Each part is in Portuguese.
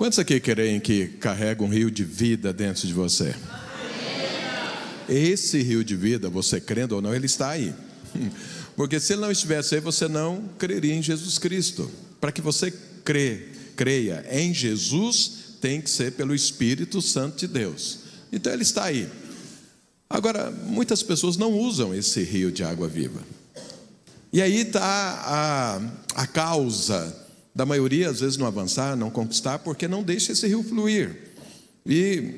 Quantos aqui creem que carrega um rio de vida dentro de você? Esse rio de vida, você crendo ou não, ele está aí. Porque se ele não estivesse aí, você não creria em Jesus Cristo. Para que você crê, creia em Jesus, tem que ser pelo Espírito Santo de Deus. Então ele está aí. Agora, muitas pessoas não usam esse rio de água viva. E aí está a, a causa da maioria, às vezes, não avançar, não conquistar, porque não deixa esse rio fluir. E,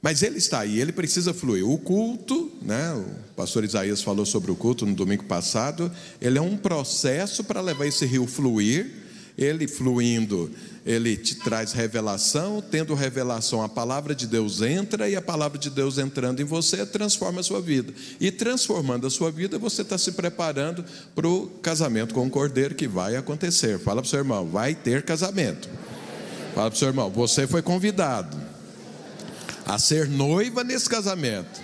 mas ele está aí, ele precisa fluir. O culto, né, o pastor Isaías falou sobre o culto no domingo passado, ele é um processo para levar esse rio fluir ele fluindo, ele te traz revelação, tendo revelação, a palavra de Deus entra e a palavra de Deus entrando em você transforma a sua vida. E transformando a sua vida, você está se preparando para o casamento com o cordeiro que vai acontecer. Fala para o seu irmão, vai ter casamento. Fala para o seu irmão, você foi convidado a ser noiva nesse casamento,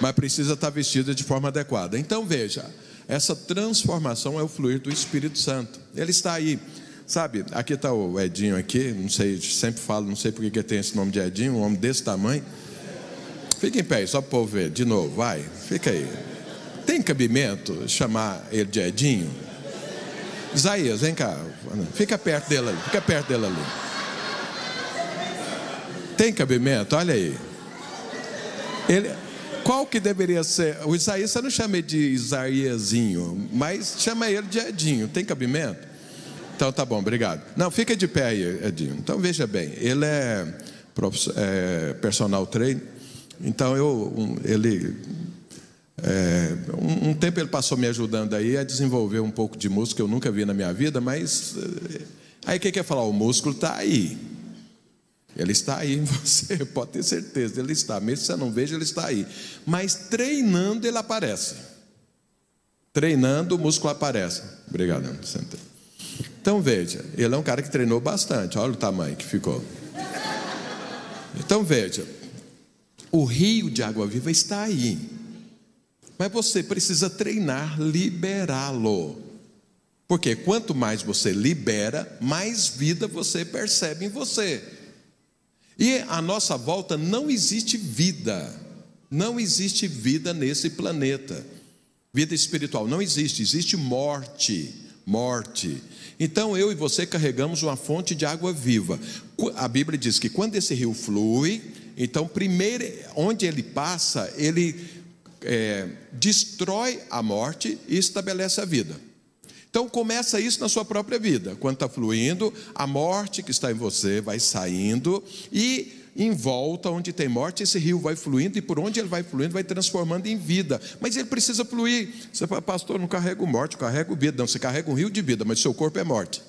mas precisa estar vestida de forma adequada. Então veja, essa transformação é o fluir do Espírito Santo. Ele está aí. Sabe, aqui está o Edinho aqui, não sei, sempre falo, não sei porque que tem esse nome de Edinho, um homem desse tamanho. Fica em pé, só para o povo ver, de novo, vai, fica aí. Tem cabimento chamar ele de Edinho? Isaías, vem cá, fica perto dele ali, fica perto dele ali. Tem cabimento? Olha aí. Ele, qual que deveria ser? O Isaías, você não chama de Isaíasinho, mas chama ele de Edinho. Tem cabimento? Então tá bom, obrigado. Não, fica de pé aí, Edinho. Então veja bem, ele é, é personal trainer. Então eu, um, ele, é, um, um, tempo ele passou me ajudando aí a desenvolver um pouco de músculo que eu nunca vi na minha vida, mas é, aí o que quer falar? O músculo está aí. Ele está aí em você, pode ter certeza, ele está. Mesmo se você não veja, ele está aí. Mas treinando, ele aparece. Treinando, o músculo aparece. Obrigado, sentei. Então veja, ele é um cara que treinou bastante, olha o tamanho que ficou. Então veja, o rio de água viva está aí, mas você precisa treinar, liberá-lo. Porque quanto mais você libera, mais vida você percebe em você. E à nossa volta não existe vida, não existe vida nesse planeta. Vida espiritual não existe, existe morte, morte. Então eu e você carregamos uma fonte de água viva. A Bíblia diz que quando esse rio flui, então primeiro onde ele passa, ele é, destrói a morte e estabelece a vida. Então começa isso na sua própria vida. Quando está fluindo, a morte que está em você vai saindo e em volta onde tem morte, esse rio vai fluindo e por onde ele vai fluindo, vai transformando em vida. Mas ele precisa fluir. Você fala, pastor, não carrego morte, carrego vida. Não, você carrega um rio de vida, mas seu corpo é morte.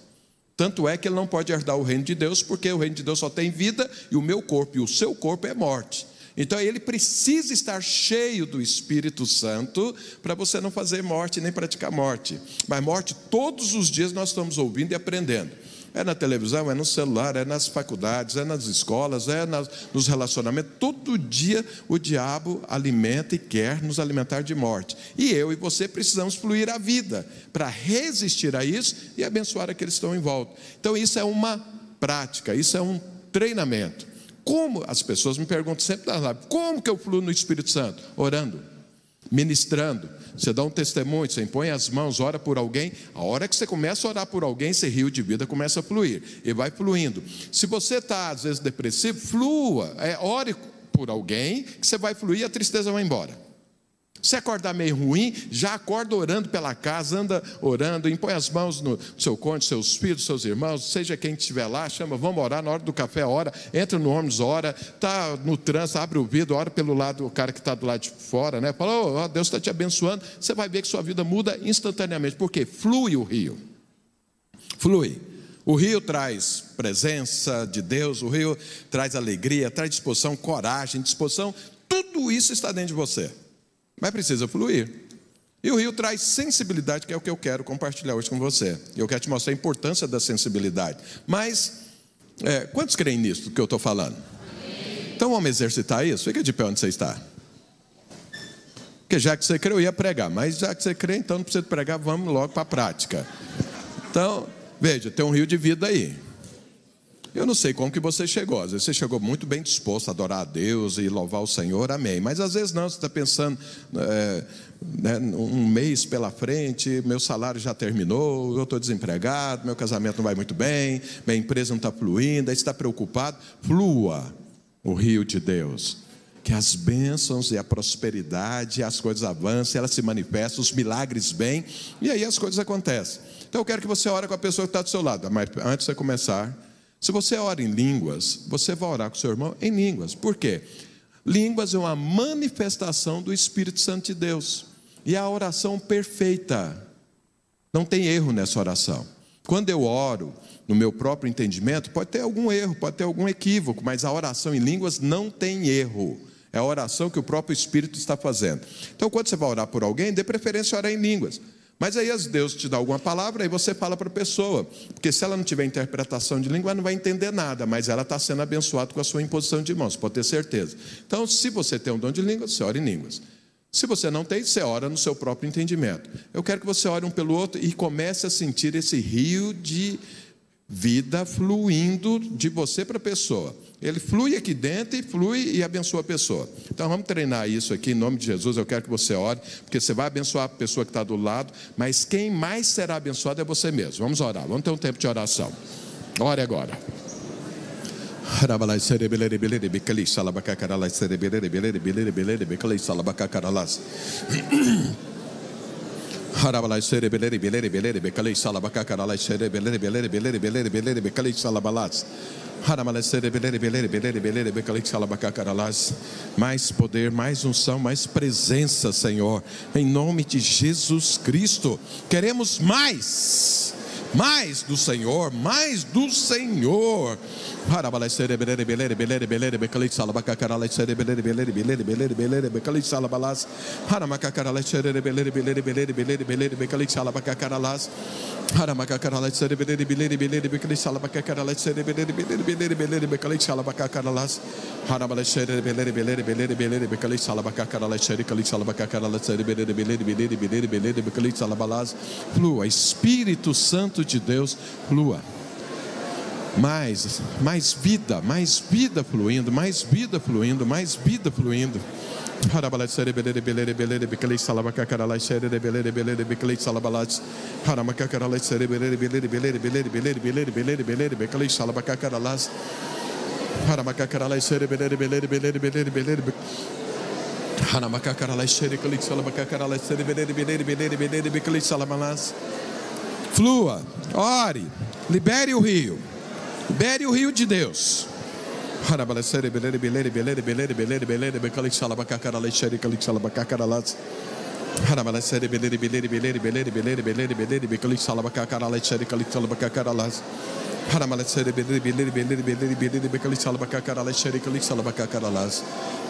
Tanto é que ele não pode herdar o reino de Deus, porque o reino de Deus só tem vida e o meu corpo e o seu corpo é morte. Então ele precisa estar cheio do Espírito Santo para você não fazer morte nem praticar morte. Mas morte todos os dias nós estamos ouvindo e aprendendo. É na televisão, é no celular, é nas faculdades, é nas escolas, é nas, nos relacionamentos. Todo dia o diabo alimenta e quer nos alimentar de morte. E eu e você precisamos fluir a vida para resistir a isso e abençoar aqueles que estão em volta. Então, isso é uma prática, isso é um treinamento. Como as pessoas me perguntam sempre nas lives, como que eu fluo no Espírito Santo? Orando, ministrando. Você dá um testemunho, você impõe as mãos, ora por alguém. A hora que você começa a orar por alguém, esse rio de vida começa a fluir. E vai fluindo. Se você está, às vezes, depressivo, flua. É, ore por alguém, que você vai fluir e a tristeza vai embora. Se acordar meio ruim, já acorda orando pela casa, anda orando, impõe as mãos no seu cônjuge, seus filhos, seus irmãos, seja quem estiver lá, chama, vamos orar na hora do café, ora, entra no ônibus, ora, está no trânsito, abre o vidro, ora pelo lado, o cara que está do lado de fora, né? Fala, oh, Deus está te abençoando, você vai ver que sua vida muda instantaneamente, porque flui o rio. Flui. O rio traz presença de Deus, o rio traz alegria, traz disposição, coragem, disposição, tudo isso está dentro de você mas precisa fluir. E o rio traz sensibilidade, que é o que eu quero compartilhar hoje com você. Eu quero te mostrar a importância da sensibilidade. Mas, é, quantos creem nisso que eu estou falando? Então vamos exercitar isso? Fica de pé onde você está. Porque já que você crê, eu ia pregar. Mas já que você crê, então não precisa pregar, vamos logo para a prática. Então, veja, tem um rio de vida aí. Eu não sei como que você chegou. Às vezes você chegou muito bem disposto a adorar a Deus e louvar o Senhor, amém. Mas às vezes não, você está pensando, é, né, um mês pela frente, meu salário já terminou, eu estou desempregado, meu casamento não vai muito bem, minha empresa não está fluindo, aí você está preocupado. Flua o rio de Deus. Que as bênçãos e a prosperidade, as coisas avancem, elas se manifestam, os milagres vêm, e aí as coisas acontecem. Então eu quero que você ore com a pessoa que está do seu lado, mas antes de você começar, se você ora em línguas, você vai orar com seu irmão em línguas. Por quê? Línguas é uma manifestação do Espírito Santo de Deus. E é a oração perfeita. Não tem erro nessa oração. Quando eu oro, no meu próprio entendimento, pode ter algum erro, pode ter algum equívoco, mas a oração em línguas não tem erro. É a oração que o próprio Espírito está fazendo. Então, quando você vai orar por alguém, dê preferência a orar em línguas. Mas aí Deus te dá alguma palavra, aí você fala para a pessoa. Porque se ela não tiver interpretação de língua, ela não vai entender nada, mas ela está sendo abençoada com a sua imposição de mãos, pode ter certeza. Então, se você tem um dom de línguas, você ora em línguas. Se você não tem, você ora no seu próprio entendimento. Eu quero que você ore um pelo outro e comece a sentir esse rio de vida fluindo de você para a pessoa. Ele flui aqui dentro e flui e abençoa a pessoa. Então vamos treinar isso aqui em nome de Jesus. Eu quero que você ore, porque você vai abençoar a pessoa que está do lado, mas quem mais será abençoado é você mesmo. Vamos orar, vamos ter um tempo de oração. Ore agora. Mais poder, mais unção, mais presença, Senhor. Em nome de Jesus Cristo. Queremos mais. Mais do Senhor, mais do Senhor. Flua, Espírito Santo de Deus, flua. Mais, mais vida, mais vida fluindo, mais vida fluindo, mais vida fluindo. Harabalat sere belere flua ore libere o rio libere o rio de Deus Harabalesere belere belere belere belere belere belere bekalik salabakakarala şeri kalik salabakakaralas. Harabalesere belere belere belere belere belere belere belere bekalik salabakakarala şeri kalik salabakakaralas. Harabalesere belere belere belere belere belere bekalik salabakakarala şeri kalik salabakakaralas.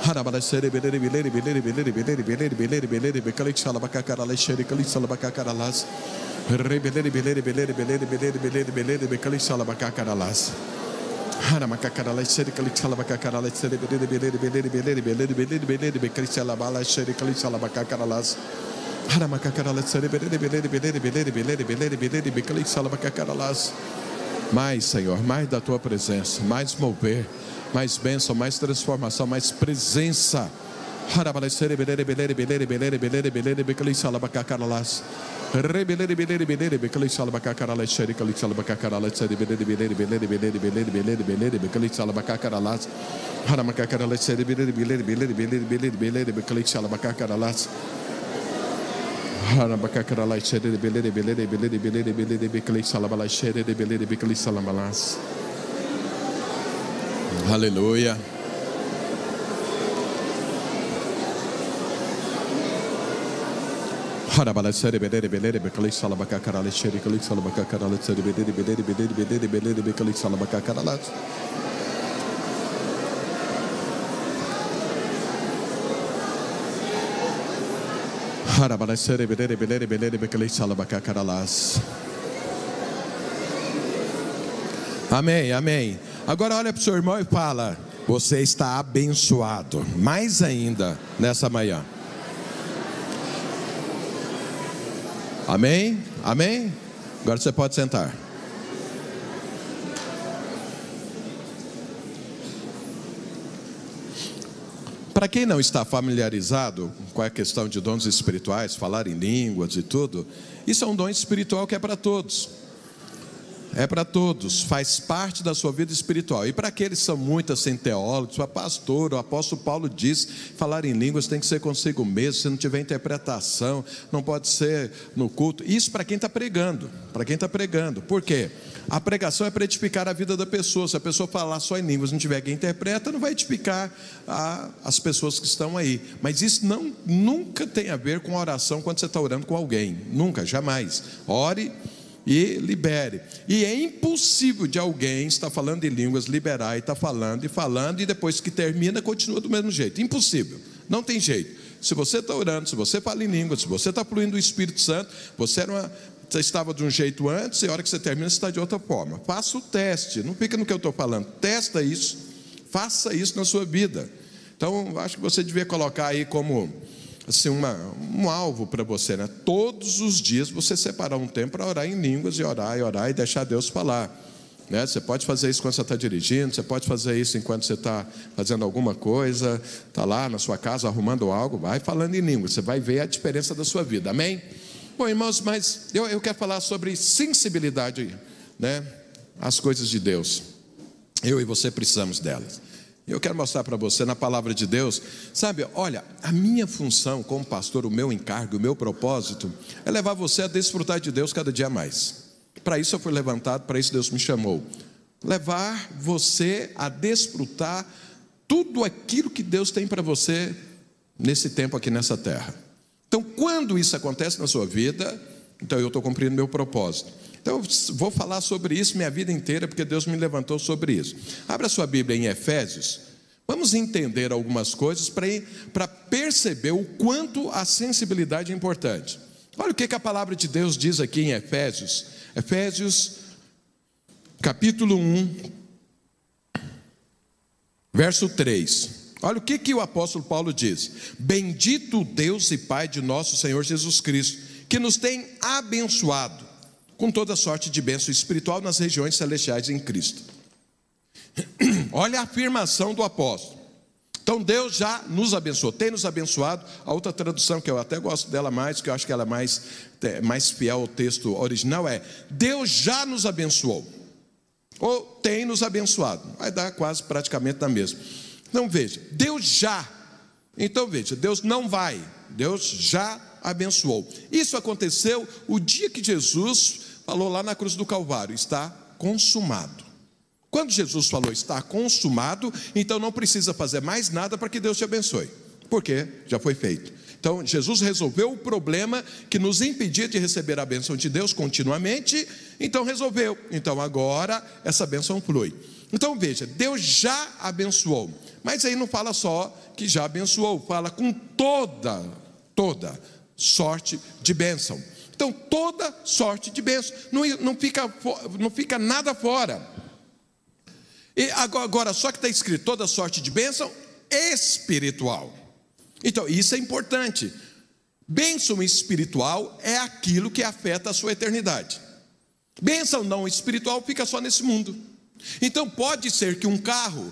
Harabalesere belere belere belere belere belere belere belere belere bekalik salabakakarala şeri kalik salabakakaralas. Rebelere belere belere belere belere belere belere bekalik salabakakaralas. Haramacacarala mais Senhor, mais da tua presença, mais mover, mais bênção, mais transformação, mais presença. Hallelujah. Harabala seri Amém, amém. Agora olha para o seu irmão e fala: Você está abençoado. Mais ainda nessa manhã. Amém? Amém? Agora você pode sentar. Para quem não está familiarizado com a questão de dons espirituais, falar em línguas e tudo, isso é um dom espiritual que é para todos. É para todos, faz parte da sua vida espiritual. E para aqueles que são muito assim, teólogos, o pastor, o apóstolo Paulo diz: falar em línguas tem que ser consigo mesmo, se não tiver interpretação, não pode ser no culto. Isso para quem está pregando, para quem está pregando. Por quê? A pregação é para edificar a vida da pessoa. Se a pessoa falar só em línguas, não tiver quem interpreta, não vai edificar a, as pessoas que estão aí. Mas isso não, nunca tem a ver com oração quando você está orando com alguém. Nunca, jamais. Ore e libere. E é impossível de alguém estar falando em línguas, liberar e estar tá falando e falando, e depois que termina, continua do mesmo jeito. Impossível. Não tem jeito. Se você está orando, se você fala em línguas, se você está fluindo o Espírito Santo, você, era uma, você estava de um jeito antes, e a hora que você termina, você está de outra forma. Faça o teste, não fica no que eu estou falando. Testa isso, faça isso na sua vida. Então, acho que você devia colocar aí como assim, uma, um alvo para você, né? Todos os dias você separar um tempo para orar em línguas e orar e orar e deixar Deus falar. Né? Você pode fazer isso quando você está dirigindo, você pode fazer isso enquanto você está fazendo alguma coisa, está lá na sua casa arrumando algo, vai falando em línguas, você vai ver a diferença da sua vida, amém? Bom, irmãos, mas eu, eu quero falar sobre sensibilidade, né? As coisas de Deus. Eu e você precisamos delas. Eu quero mostrar para você na palavra de Deus, sabe, olha, a minha função como pastor, o meu encargo, o meu propósito é levar você a desfrutar de Deus cada dia mais. Para isso eu fui levantado, para isso Deus me chamou. Levar você a desfrutar tudo aquilo que Deus tem para você nesse tempo aqui nessa terra. Então, quando isso acontece na sua vida, então eu estou cumprindo meu propósito. Então, vou falar sobre isso minha vida inteira, porque Deus me levantou sobre isso. Abra sua Bíblia em Efésios. Vamos entender algumas coisas para perceber o quanto a sensibilidade é importante. Olha o que, que a palavra de Deus diz aqui em Efésios. Efésios, capítulo 1, verso 3. Olha o que, que o apóstolo Paulo diz: Bendito Deus e Pai de nosso Senhor Jesus Cristo, que nos tem abençoado com toda sorte de bênção espiritual nas regiões celestiais em Cristo. Olha a afirmação do apóstolo. Então Deus já nos abençoou, tem nos abençoado. A outra tradução que eu até gosto dela mais, que eu acho que ela é mais, é, mais fiel ao texto original, é: Deus já nos abençoou. Ou tem nos abençoado. Vai dar quase praticamente na mesma. Então veja, Deus já. Então veja, Deus não vai, Deus já abençoou. Isso aconteceu o dia que Jesus falou lá na cruz do Calvário: está consumado. Quando Jesus falou está consumado, então não precisa fazer mais nada para que Deus te abençoe, porque já foi feito. Então, Jesus resolveu o problema que nos impedia de receber a bênção de Deus continuamente, então resolveu. Então, agora essa bênção flui. Então, veja, Deus já abençoou, mas aí não fala só que já abençoou, fala com toda, toda sorte de bênção. Então, toda sorte de bênção, não, não, fica, não fica nada fora. E agora, só que está escrito toda sorte de bênção espiritual. Então, isso é importante. Bênção espiritual é aquilo que afeta a sua eternidade. Bênção não espiritual fica só nesse mundo. Então, pode ser que um carro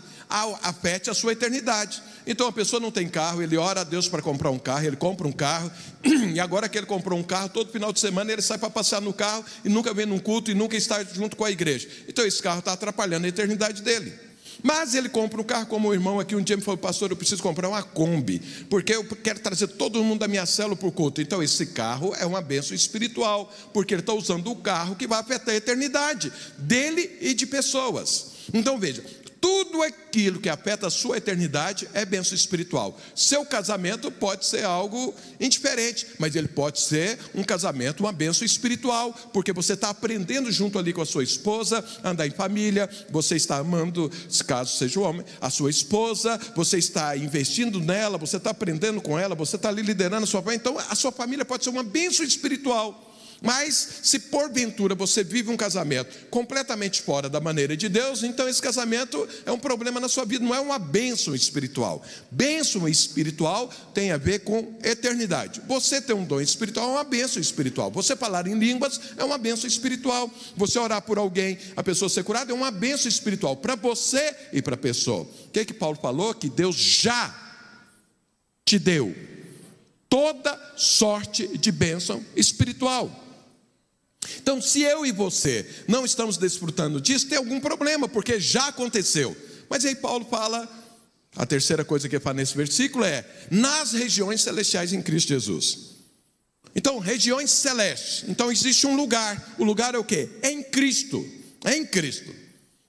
afete a sua eternidade. Então a pessoa não tem carro, ele ora a Deus para comprar um carro, ele compra um carro, e agora que ele comprou um carro, todo final de semana ele sai para passear no carro e nunca vem num culto e nunca está junto com a igreja. Então esse carro está atrapalhando a eternidade dele. Mas ele compra um carro, como o irmão aqui um dia me falou, pastor, eu preciso comprar uma Kombi, porque eu quero trazer todo mundo da minha célula para o culto. Então, esse carro é uma bênção espiritual, porque ele está usando o carro que vai afetar a eternidade dele e de pessoas. Então, veja, tudo aquilo que afeta a sua eternidade é bênção espiritual. Seu casamento pode ser algo indiferente, mas ele pode ser um casamento, uma bênção espiritual, porque você está aprendendo junto ali com a sua esposa, andar em família, você está amando, caso seja o homem, a sua esposa, você está investindo nela, você está aprendendo com ela, você está ali liderando a sua família. Então, a sua família pode ser uma bênção espiritual. Mas se porventura você vive um casamento completamente fora da maneira de Deus, então esse casamento é um problema na sua vida, não é uma bênção espiritual. Bênção espiritual tem a ver com eternidade. Você ter um dom espiritual é uma bênção espiritual. Você falar em línguas é uma bênção espiritual. Você orar por alguém, a pessoa ser curada é uma bênção espiritual para você e para a pessoa. O que que Paulo falou? Que Deus já te deu toda sorte de bênção espiritual. Então, se eu e você não estamos desfrutando disso, tem algum problema, porque já aconteceu. Mas aí Paulo fala, a terceira coisa que ele fala nesse versículo é: nas regiões celestiais em Cristo Jesus. Então, regiões celestes. Então, existe um lugar. O lugar é o quê? É em Cristo. É em Cristo.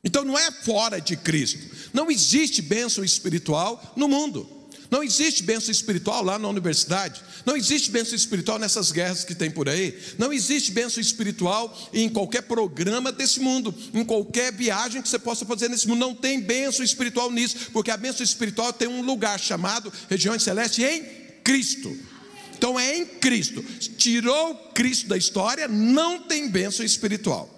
Então, não é fora de Cristo. Não existe bênção espiritual no mundo. Não existe bênção espiritual lá na universidade. Não existe bênção espiritual nessas guerras que tem por aí. Não existe bênção espiritual em qualquer programa desse mundo, em qualquer viagem que você possa fazer nesse mundo. Não tem bênção espiritual nisso, porque a bênção espiritual tem um lugar chamado regiões celestes em Cristo. Então é em Cristo. Tirou Cristo da história, não tem bênção espiritual.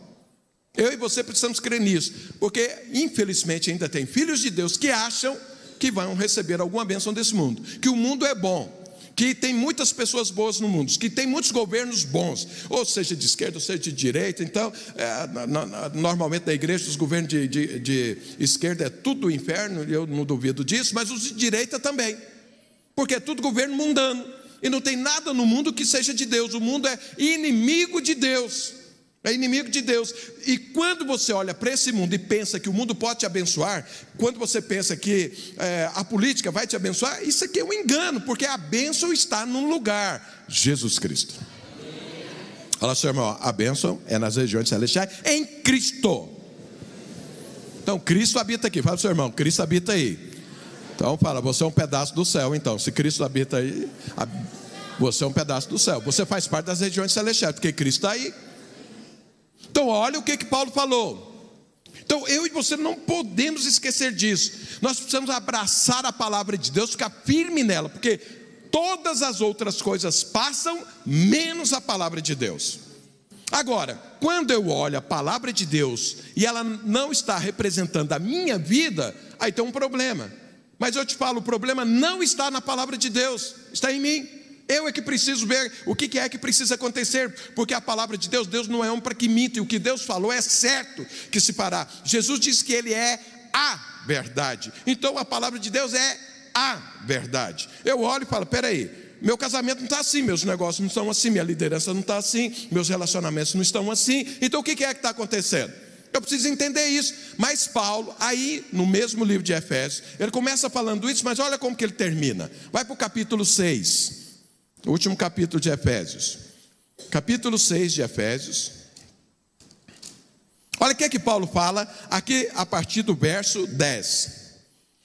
Eu e você precisamos crer nisso, porque infelizmente ainda tem filhos de Deus que acham que vão receber alguma bênção desse mundo, que o mundo é bom, que tem muitas pessoas boas no mundo, que tem muitos governos bons, ou seja de esquerda, ou seja de direita. Então, é, normalmente na igreja, os governos de, de, de esquerda é tudo do inferno, eu não duvido disso, mas os de direita também, porque é tudo governo mundano. E não tem nada no mundo que seja de Deus. O mundo é inimigo de Deus. É inimigo de Deus. E quando você olha para esse mundo e pensa que o mundo pode te abençoar, quando você pensa que é, a política vai te abençoar, isso aqui é um engano, porque a bênção está num lugar: Jesus Cristo. Fala, seu irmão, a bênção é nas regiões celestiais, em Cristo. Então, Cristo habita aqui. Fala, seu irmão, Cristo habita aí. Então fala, você é um pedaço do céu, então. Se Cristo habita aí, você é um pedaço do céu. Você faz parte das regiões celestiais, porque Cristo está aí. Então olha o que, que Paulo falou. Então eu e você não podemos esquecer disso. Nós precisamos abraçar a palavra de Deus, ficar firme nela, porque todas as outras coisas passam, menos a palavra de Deus. Agora, quando eu olho a palavra de Deus e ela não está representando a minha vida, aí tem um problema. Mas eu te falo, o problema não está na palavra de Deus, está em mim. Eu é que preciso ver o que é que precisa acontecer, porque a palavra de Deus, Deus não é um para que minta, e o que Deus falou é certo que se fará. Jesus disse que Ele é a verdade, então a palavra de Deus é a verdade. Eu olho e falo: peraí, meu casamento não está assim, meus negócios não estão assim, minha liderança não está assim, meus relacionamentos não estão assim, então o que é que está acontecendo? Eu preciso entender isso. Mas Paulo, aí no mesmo livro de Efésios, ele começa falando isso, mas olha como que ele termina. Vai para o capítulo 6, o último capítulo de Efésios. Capítulo 6 de Efésios. Olha o que é que Paulo fala aqui a partir do verso 10.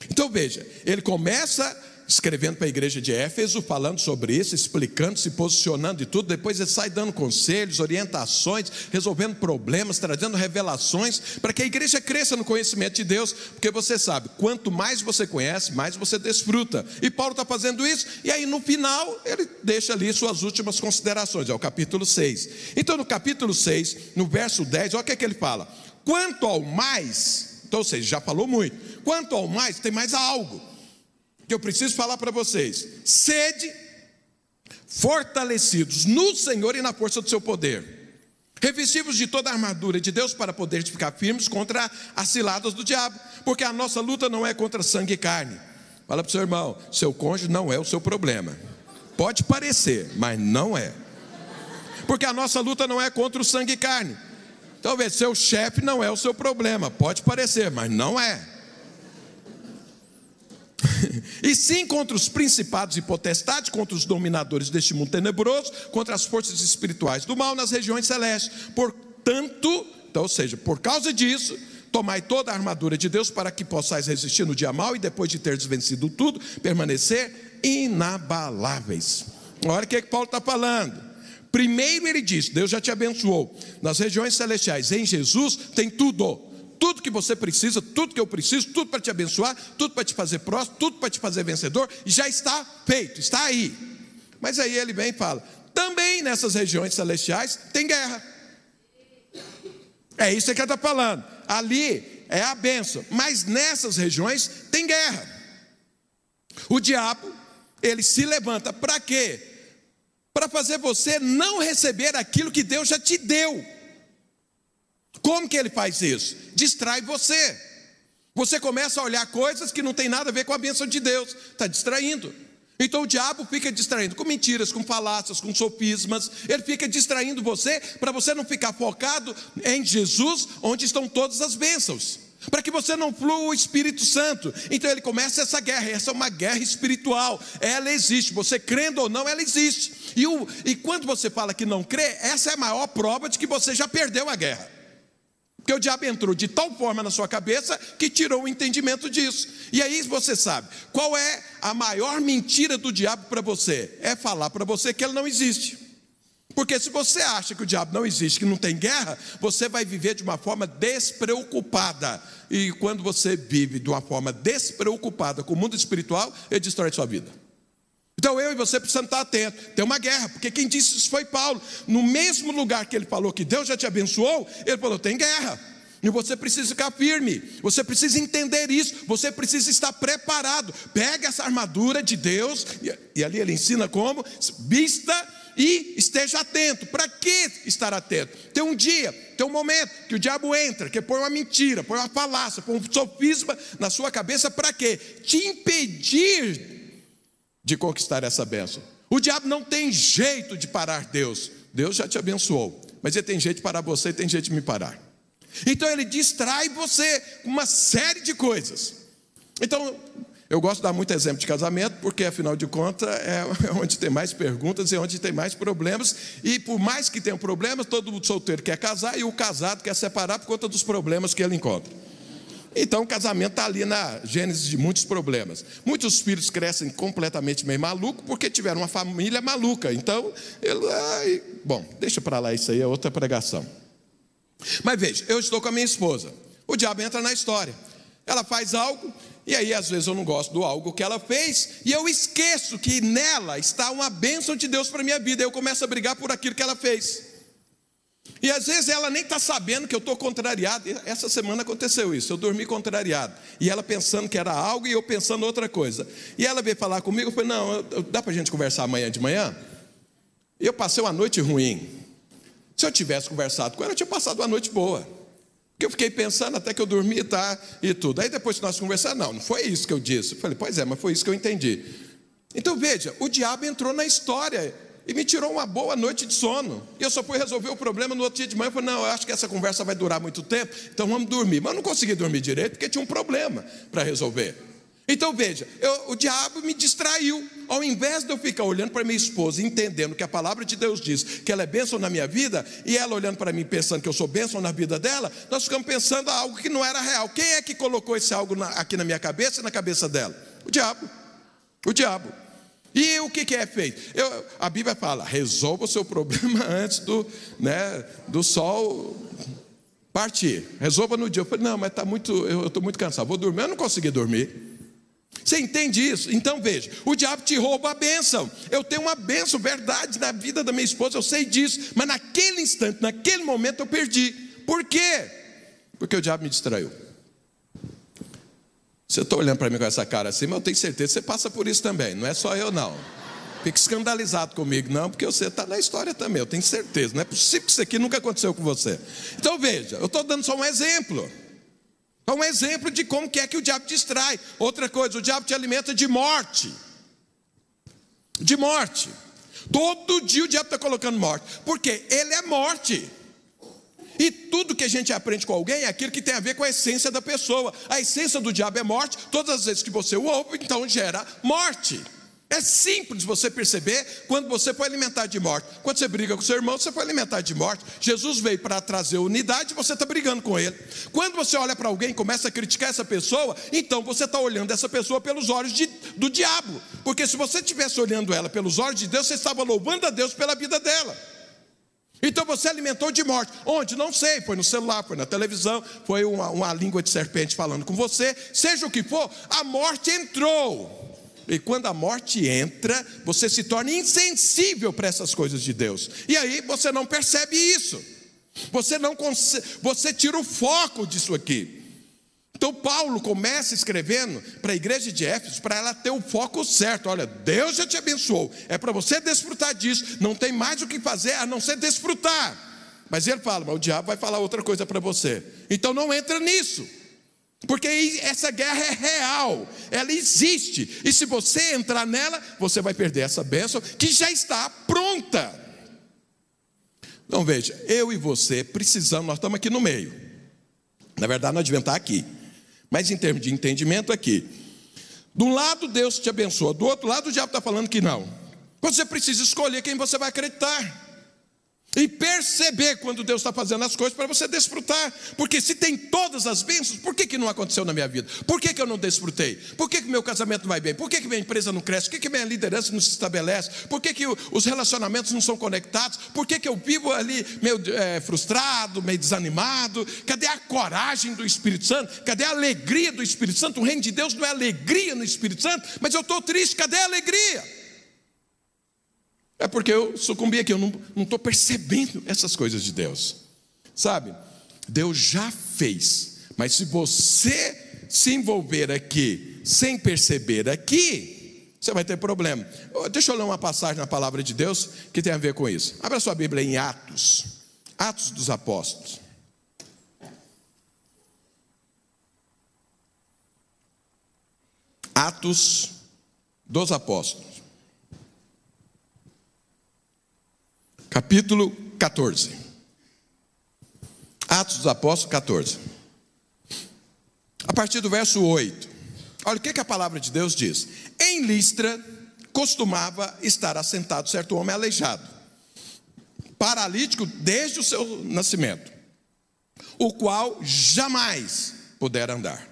Então veja, ele começa escrevendo para a igreja de Éfeso, falando sobre isso, explicando, se posicionando e tudo. Depois ele sai dando conselhos, orientações, resolvendo problemas, trazendo revelações, para que a igreja cresça no conhecimento de Deus, porque você sabe, quanto mais você conhece, mais você desfruta. E Paulo está fazendo isso, e aí no final ele deixa ali suas últimas considerações, é o capítulo 6. Então no capítulo 6, no verso 10, olha o que, é que ele fala: quanto ao mais, então, ou seja, já falou muito, quanto ao mais, tem mais algo que eu preciso falar para vocês: sede fortalecidos no Senhor e na força do seu poder. Revestivos de toda a armadura de Deus para poder ficar firmes contra as ciladas do diabo, porque a nossa luta não é contra sangue e carne. Fala para o seu irmão: seu cônjuge não é o seu problema. Pode parecer, mas não é. Porque a nossa luta não é contra o sangue e carne. Talvez seu chefe não é o seu problema. Pode parecer, mas não é. E sim contra os principados e potestades, contra os dominadores deste mundo tenebroso, contra as forças espirituais do mal nas regiões celestes. Portanto, então, ou seja, por causa disso, tomai toda a armadura de Deus para que possais resistir no dia mal e depois de teres vencido tudo, permanecer inabaláveis. Olha o que, é que Paulo está falando. Primeiro ele diz: Deus já te abençoou. Nas regiões celestiais, em Jesus, tem tudo tudo que você precisa, tudo que eu preciso, tudo para te abençoar, tudo para te fazer próximo, tudo para te fazer vencedor, já está feito, está aí. Mas aí ele vem e fala: também nessas regiões celestiais tem guerra. É isso que ele está falando. Ali é a benção, mas nessas regiões tem guerra. O diabo, ele se levanta para quê? Para fazer você não receber aquilo que Deus já te deu. Como que ele faz isso? Distrai você. Você começa a olhar coisas que não tem nada a ver com a bênção de Deus, está distraindo. Então o diabo fica distraindo com mentiras, com falácias, com sofismas, ele fica distraindo você para você não ficar focado em Jesus, onde estão todas as bênçãos, para que você não flua o Espírito Santo. Então ele começa essa guerra, essa é uma guerra espiritual, ela existe, você crendo ou não, ela existe. E, o, e quando você fala que não crê, essa é a maior prova de que você já perdeu a guerra. Porque o diabo entrou de tal forma na sua cabeça que tirou o entendimento disso. E aí você sabe, qual é a maior mentira do diabo para você? É falar para você que ele não existe. Porque se você acha que o diabo não existe, que não tem guerra, você vai viver de uma forma despreocupada. E quando você vive de uma forma despreocupada com o mundo espiritual, ele destrói sua vida. Então eu e você precisamos estar atentos. Tem uma guerra, porque quem disse isso foi Paulo. No mesmo lugar que ele falou que Deus já te abençoou, ele falou: tem guerra. E você precisa ficar firme, você precisa entender isso, você precisa estar preparado. Pega essa armadura de Deus, e ali ele ensina como, vista e esteja atento. Para que estar atento? Tem um dia, tem um momento que o diabo entra, que põe uma mentira, põe uma falácia, põe um sofisma na sua cabeça, para quê? Te impedir de conquistar essa bênção. O diabo não tem jeito de parar Deus. Deus já te abençoou, mas ele tem jeito de parar você e tem jeito de me parar. Então ele distrai você com uma série de coisas. Então, eu gosto de dar muito exemplo de casamento, porque afinal de contas é onde tem mais perguntas e onde tem mais problemas. E por mais que tenha problemas, todo solteiro quer casar e o casado quer separar por conta dos problemas que ele encontra. Então o casamento está ali na gênese de muitos problemas. Muitos filhos crescem completamente meio maluco porque tiveram uma família maluca. Então, ele, ai, bom, deixa para lá isso aí, é outra pregação. Mas veja, eu estou com a minha esposa. O diabo entra na história. Ela faz algo, e aí às vezes eu não gosto do algo que ela fez, e eu esqueço que nela está uma bênção de Deus para minha vida. Eu começo a brigar por aquilo que ela fez. E às vezes ela nem está sabendo que eu estou contrariado. Essa semana aconteceu isso, eu dormi contrariado. E ela pensando que era algo e eu pensando outra coisa. E ela veio falar comigo, eu falei, não, dá para a gente conversar amanhã de manhã? E eu passei uma noite ruim. Se eu tivesse conversado com ela, eu tinha passado uma noite boa. Porque eu fiquei pensando até que eu dormi tá, e tudo. Aí depois que nós conversamos, não, não foi isso que eu disse. Eu falei, pois é, mas foi isso que eu entendi. Então veja, o diabo entrou na história e me tirou uma boa noite de sono. E eu só fui resolver o problema no outro dia de manhã. Eu falei, não, eu acho que essa conversa vai durar muito tempo, então vamos dormir. Mas eu não consegui dormir direito porque tinha um problema para resolver. Então veja, eu, o diabo me distraiu. Ao invés de eu ficar olhando para minha esposa, entendendo que a palavra de Deus diz que ela é bênção na minha vida, e ela olhando para mim pensando que eu sou bênção na vida dela, nós ficamos pensando algo que não era real. Quem é que colocou esse algo na, aqui na minha cabeça e na cabeça dela? O diabo. O diabo. E o que, que é feito? Eu, a Bíblia fala: resolva o seu problema antes do, né, do sol partir. Resolva no dia. Eu falei: não, mas tá muito, eu estou muito cansado, vou dormir. Eu não consegui dormir. Você entende isso? Então veja: o diabo te rouba a bênção. Eu tenho uma bênção, verdade, na vida da minha esposa, eu sei disso, mas naquele instante, naquele momento eu perdi. Por quê? Porque o diabo me distraiu. Você está olhando para mim com essa cara assim, mas eu tenho certeza que você passa por isso também, não é só eu não. Fique escandalizado comigo, não, porque você está na história também, eu tenho certeza. Não é possível que isso aqui nunca aconteceu com você. Então veja, eu estou dando só um exemplo. É um exemplo de como que é que o diabo distrai. Outra coisa, o diabo te alimenta de morte. De morte. Todo dia o diabo está colocando morte. Porque ele é morte. E tudo que a gente aprende com alguém é aquilo que tem a ver com a essência da pessoa. A essência do diabo é morte, todas as vezes que você o ouve, então gera morte. É simples você perceber quando você foi alimentar de morte. Quando você briga com seu irmão, você foi alimentar de morte. Jesus veio para trazer unidade você está brigando com ele. Quando você olha para alguém e começa a criticar essa pessoa, então você está olhando essa pessoa pelos olhos de, do diabo. Porque se você estivesse olhando ela pelos olhos de Deus, você estava louvando a Deus pela vida dela. Então você alimentou de morte. Onde? Não sei. Foi no celular, foi na televisão, foi uma, uma língua de serpente falando com você. Seja o que for, a morte entrou. E quando a morte entra, você se torna insensível para essas coisas de Deus. E aí você não percebe isso. Você não você tira o foco disso aqui. Então Paulo começa escrevendo para a igreja de Éfeso para ela ter o foco certo. Olha, Deus já te abençoou. É para você desfrutar disso. Não tem mais o que fazer a não ser desfrutar. Mas ele fala, mas o diabo vai falar outra coisa para você. Então não entra nisso. Porque essa guerra é real, ela existe. E se você entrar nela, você vai perder essa bênção que já está pronta. Então veja, eu e você precisamos, nós estamos aqui no meio. Na verdade, nós devemos estar aqui. Mas em termos de entendimento, aqui. De um lado, Deus te abençoa, do outro lado, o diabo está falando que não. Você precisa escolher quem você vai acreditar. E perceber quando Deus está fazendo as coisas para você desfrutar. Porque se tem todas as bênçãos, por que, que não aconteceu na minha vida? Por que, que eu não desfrutei? Por que, que meu casamento vai bem? Por que, que minha empresa não cresce? Por que, que minha liderança não se estabelece? Por que, que os relacionamentos não são conectados? Por que, que eu vivo ali meio é, frustrado, meio desanimado? Cadê a coragem do Espírito Santo? Cadê a alegria do Espírito Santo? O reino de Deus não é alegria no Espírito Santo, mas eu estou triste, cadê a alegria? É porque eu sucumbi aqui, eu não estou percebendo essas coisas de Deus. Sabe? Deus já fez, mas se você se envolver aqui sem perceber aqui, você vai ter problema. Deixa eu ler uma passagem na palavra de Deus que tem a ver com isso. Abra sua Bíblia em Atos, Atos dos Apóstolos. Atos dos Apóstolos. Capítulo 14. Atos dos Apóstolos 14. A partir do verso 8. Olha o que, que a palavra de Deus diz. Em Listra costumava estar assentado certo homem aleijado, paralítico desde o seu nascimento, o qual jamais pudera andar.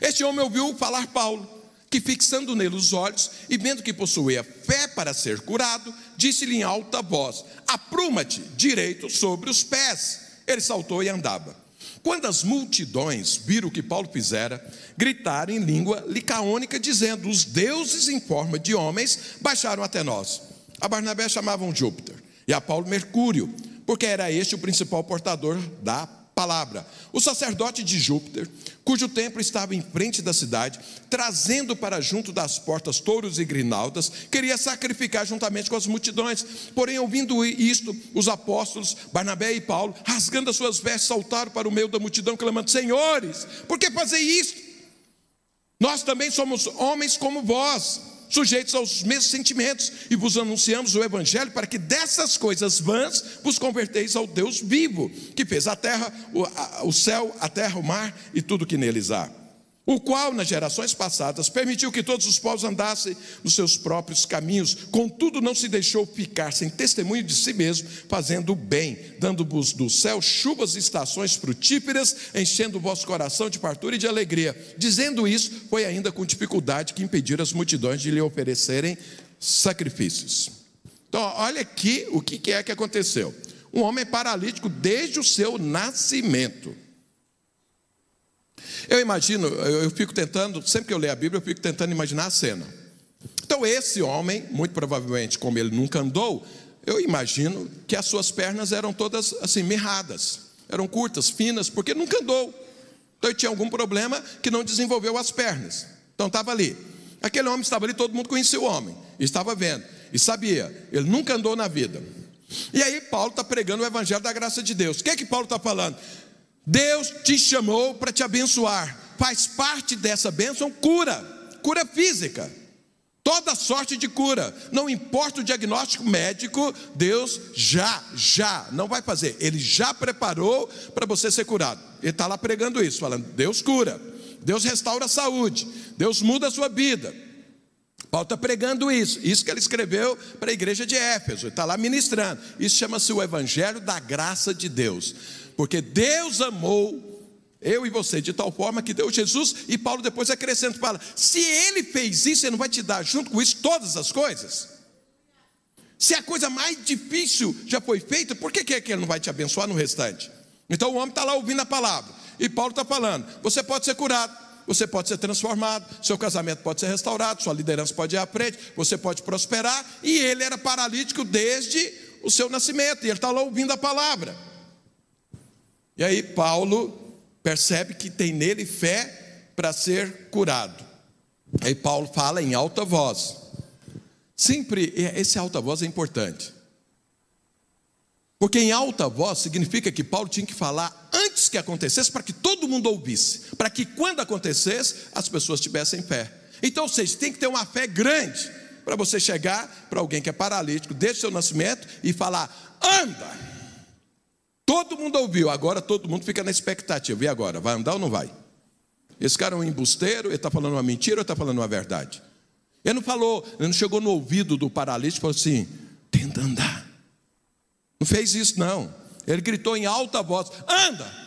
Este homem ouviu falar Paulo que fixando nele os olhos e vendo que possuía fé para ser curado, disse-lhe em alta voz: Apruma-te direito sobre os pés. Ele saltou e andava. Quando as multidões viram o que Paulo fizera, gritaram em língua licaônica, dizendo: Os deuses em forma de homens baixaram até nós. A Barnabé chamavam Júpiter e a Paulo Mercúrio, porque era este o principal portador da palavra. O sacerdote de Júpiter, cujo templo estava em frente da cidade, trazendo para junto das portas touros e grinaldas, queria sacrificar juntamente com as multidões. Porém, ouvindo isto, os apóstolos, Barnabé e Paulo, rasgando as suas vestes, saltaram para o meio da multidão, clamando: Senhores, por que fazer isto? Nós também somos homens como vós sujeitos aos mesmos sentimentos, e vos anunciamos o Evangelho para que dessas coisas vãs vos converteis ao Deus vivo, que fez a terra, o, céu, a terra, o mar e tudo que neles há o qual, nas gerações passadas, permitiu que todos os povos andassem nos seus próprios caminhos, contudo, não se deixou ficar sem testemunho de si mesmo, fazendo o bem, dando-vos do céu chuvas e estações frutíferas, enchendo o vosso coração de fartura e de alegria. Dizendo isso, foi ainda com dificuldade que impediram as multidões de lhe oferecerem sacrifícios. Então, olha aqui o que é que aconteceu. Um homem paralítico desde o seu nascimento. Eu imagino, eu fico tentando, sempre que eu leio a Bíblia, eu fico tentando imaginar a cena. Então, esse homem, muito provavelmente, como ele nunca andou, eu imagino que as suas pernas eram todas assim, mirradas, eram curtas, finas, porque nunca andou. Então, ele tinha algum problema que não desenvolveu as pernas. Então, estava ali. Aquele homem estava ali, todo mundo conhecia o homem, estava vendo, e sabia, ele nunca andou na vida. E aí, Paulo está pregando o evangelho da graça de Deus. O que é que Paulo está falando? Deus te chamou para te abençoar. Faz parte dessa bênção cura, cura física. Toda sorte de cura, não importa o diagnóstico médico, Deus já, já, não vai fazer, Ele já preparou para você ser curado. Ele está lá pregando isso, falando: Deus cura, Deus restaura a saúde, Deus muda a sua vida. Paulo está pregando isso, isso que ele escreveu para a igreja de Éfeso, está lá ministrando. Isso chama-se o Evangelho da Graça de Deus porque Deus amou eu e você de tal forma que deu Jesus, e Paulo depois acrescenta fala: se ele fez isso, ele não vai te dar junto com isso todas as coisas? Se a coisa mais difícil já foi feita, por que, que, é que ele não vai te abençoar no restante? Então o homem está lá ouvindo a palavra, e Paulo está falando: você pode ser curado, você pode ser transformado, seu casamento pode ser restaurado, sua liderança pode ir à frente, você pode prosperar, e ele era paralítico desde o seu nascimento, e ele está lá ouvindo a palavra. E aí Paulo percebe que tem nele fé para ser curado. Aí Paulo fala em alta voz. Sempre esse alta voz é importante. Porque em alta voz significa que Paulo tinha que falar antes que acontecesse, para que todo mundo ouvisse, para que quando acontecesse, as pessoas tivessem fé. Então, seja, tem que ter uma fé grande para você chegar para alguém que é paralítico desde o seu nascimento e falar: anda. Todo mundo ouviu, agora todo mundo fica na expectativa. E agora, vai andar ou não vai? Esse cara é um embusteiro, ele está falando uma mentira ou está falando uma verdade? Ele não falou, ele não chegou no ouvido do paralítico e falou assim: tenta andar. Não fez isso, não. Ele gritou em alta voz: anda.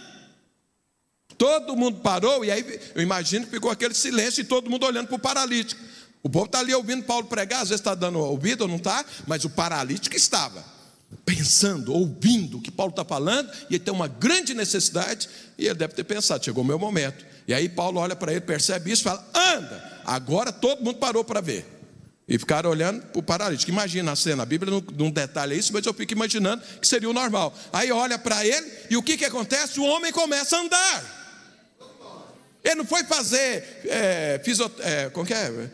Todo mundo parou, e aí eu imagino que ficou aquele silêncio e todo mundo olhando para o paralítico. O povo está ali ouvindo Paulo pregar, às vezes está dando ouvido ou não está, mas o paralítico estava pensando, ouvindo o que Paulo está falando, e ele tem uma grande necessidade, e ele deve ter pensado: chegou o meu momento. E aí Paulo olha para ele, percebe isso fala: anda. Agora todo mundo parou para ver. E ficaram olhando para o paralítico. Imagina a cena, a Bíblia não, não detalha isso, mas eu fico imaginando que seria o normal. Aí olha para ele, e o que, que acontece? O homem começa a andar. Ele não foi fazer é, é, como que é?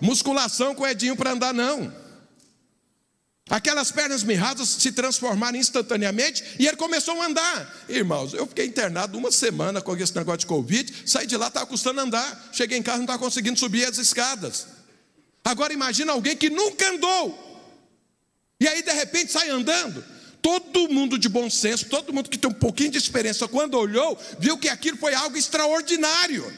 musculação com o Edinho para andar, não. Aquelas pernas mirradas se transformaram instantaneamente e ele começou a andar. Irmãos, eu fiquei internado uma semana com esse negócio de Covid, saí de lá, estava custando andar. Cheguei em casa, não estava conseguindo subir as escadas. Agora imagina alguém que nunca andou. E aí de repente sai andando. Todo mundo de bom senso, todo mundo que tem um pouquinho de experiência, quando olhou, viu que aquilo foi algo extraordinário.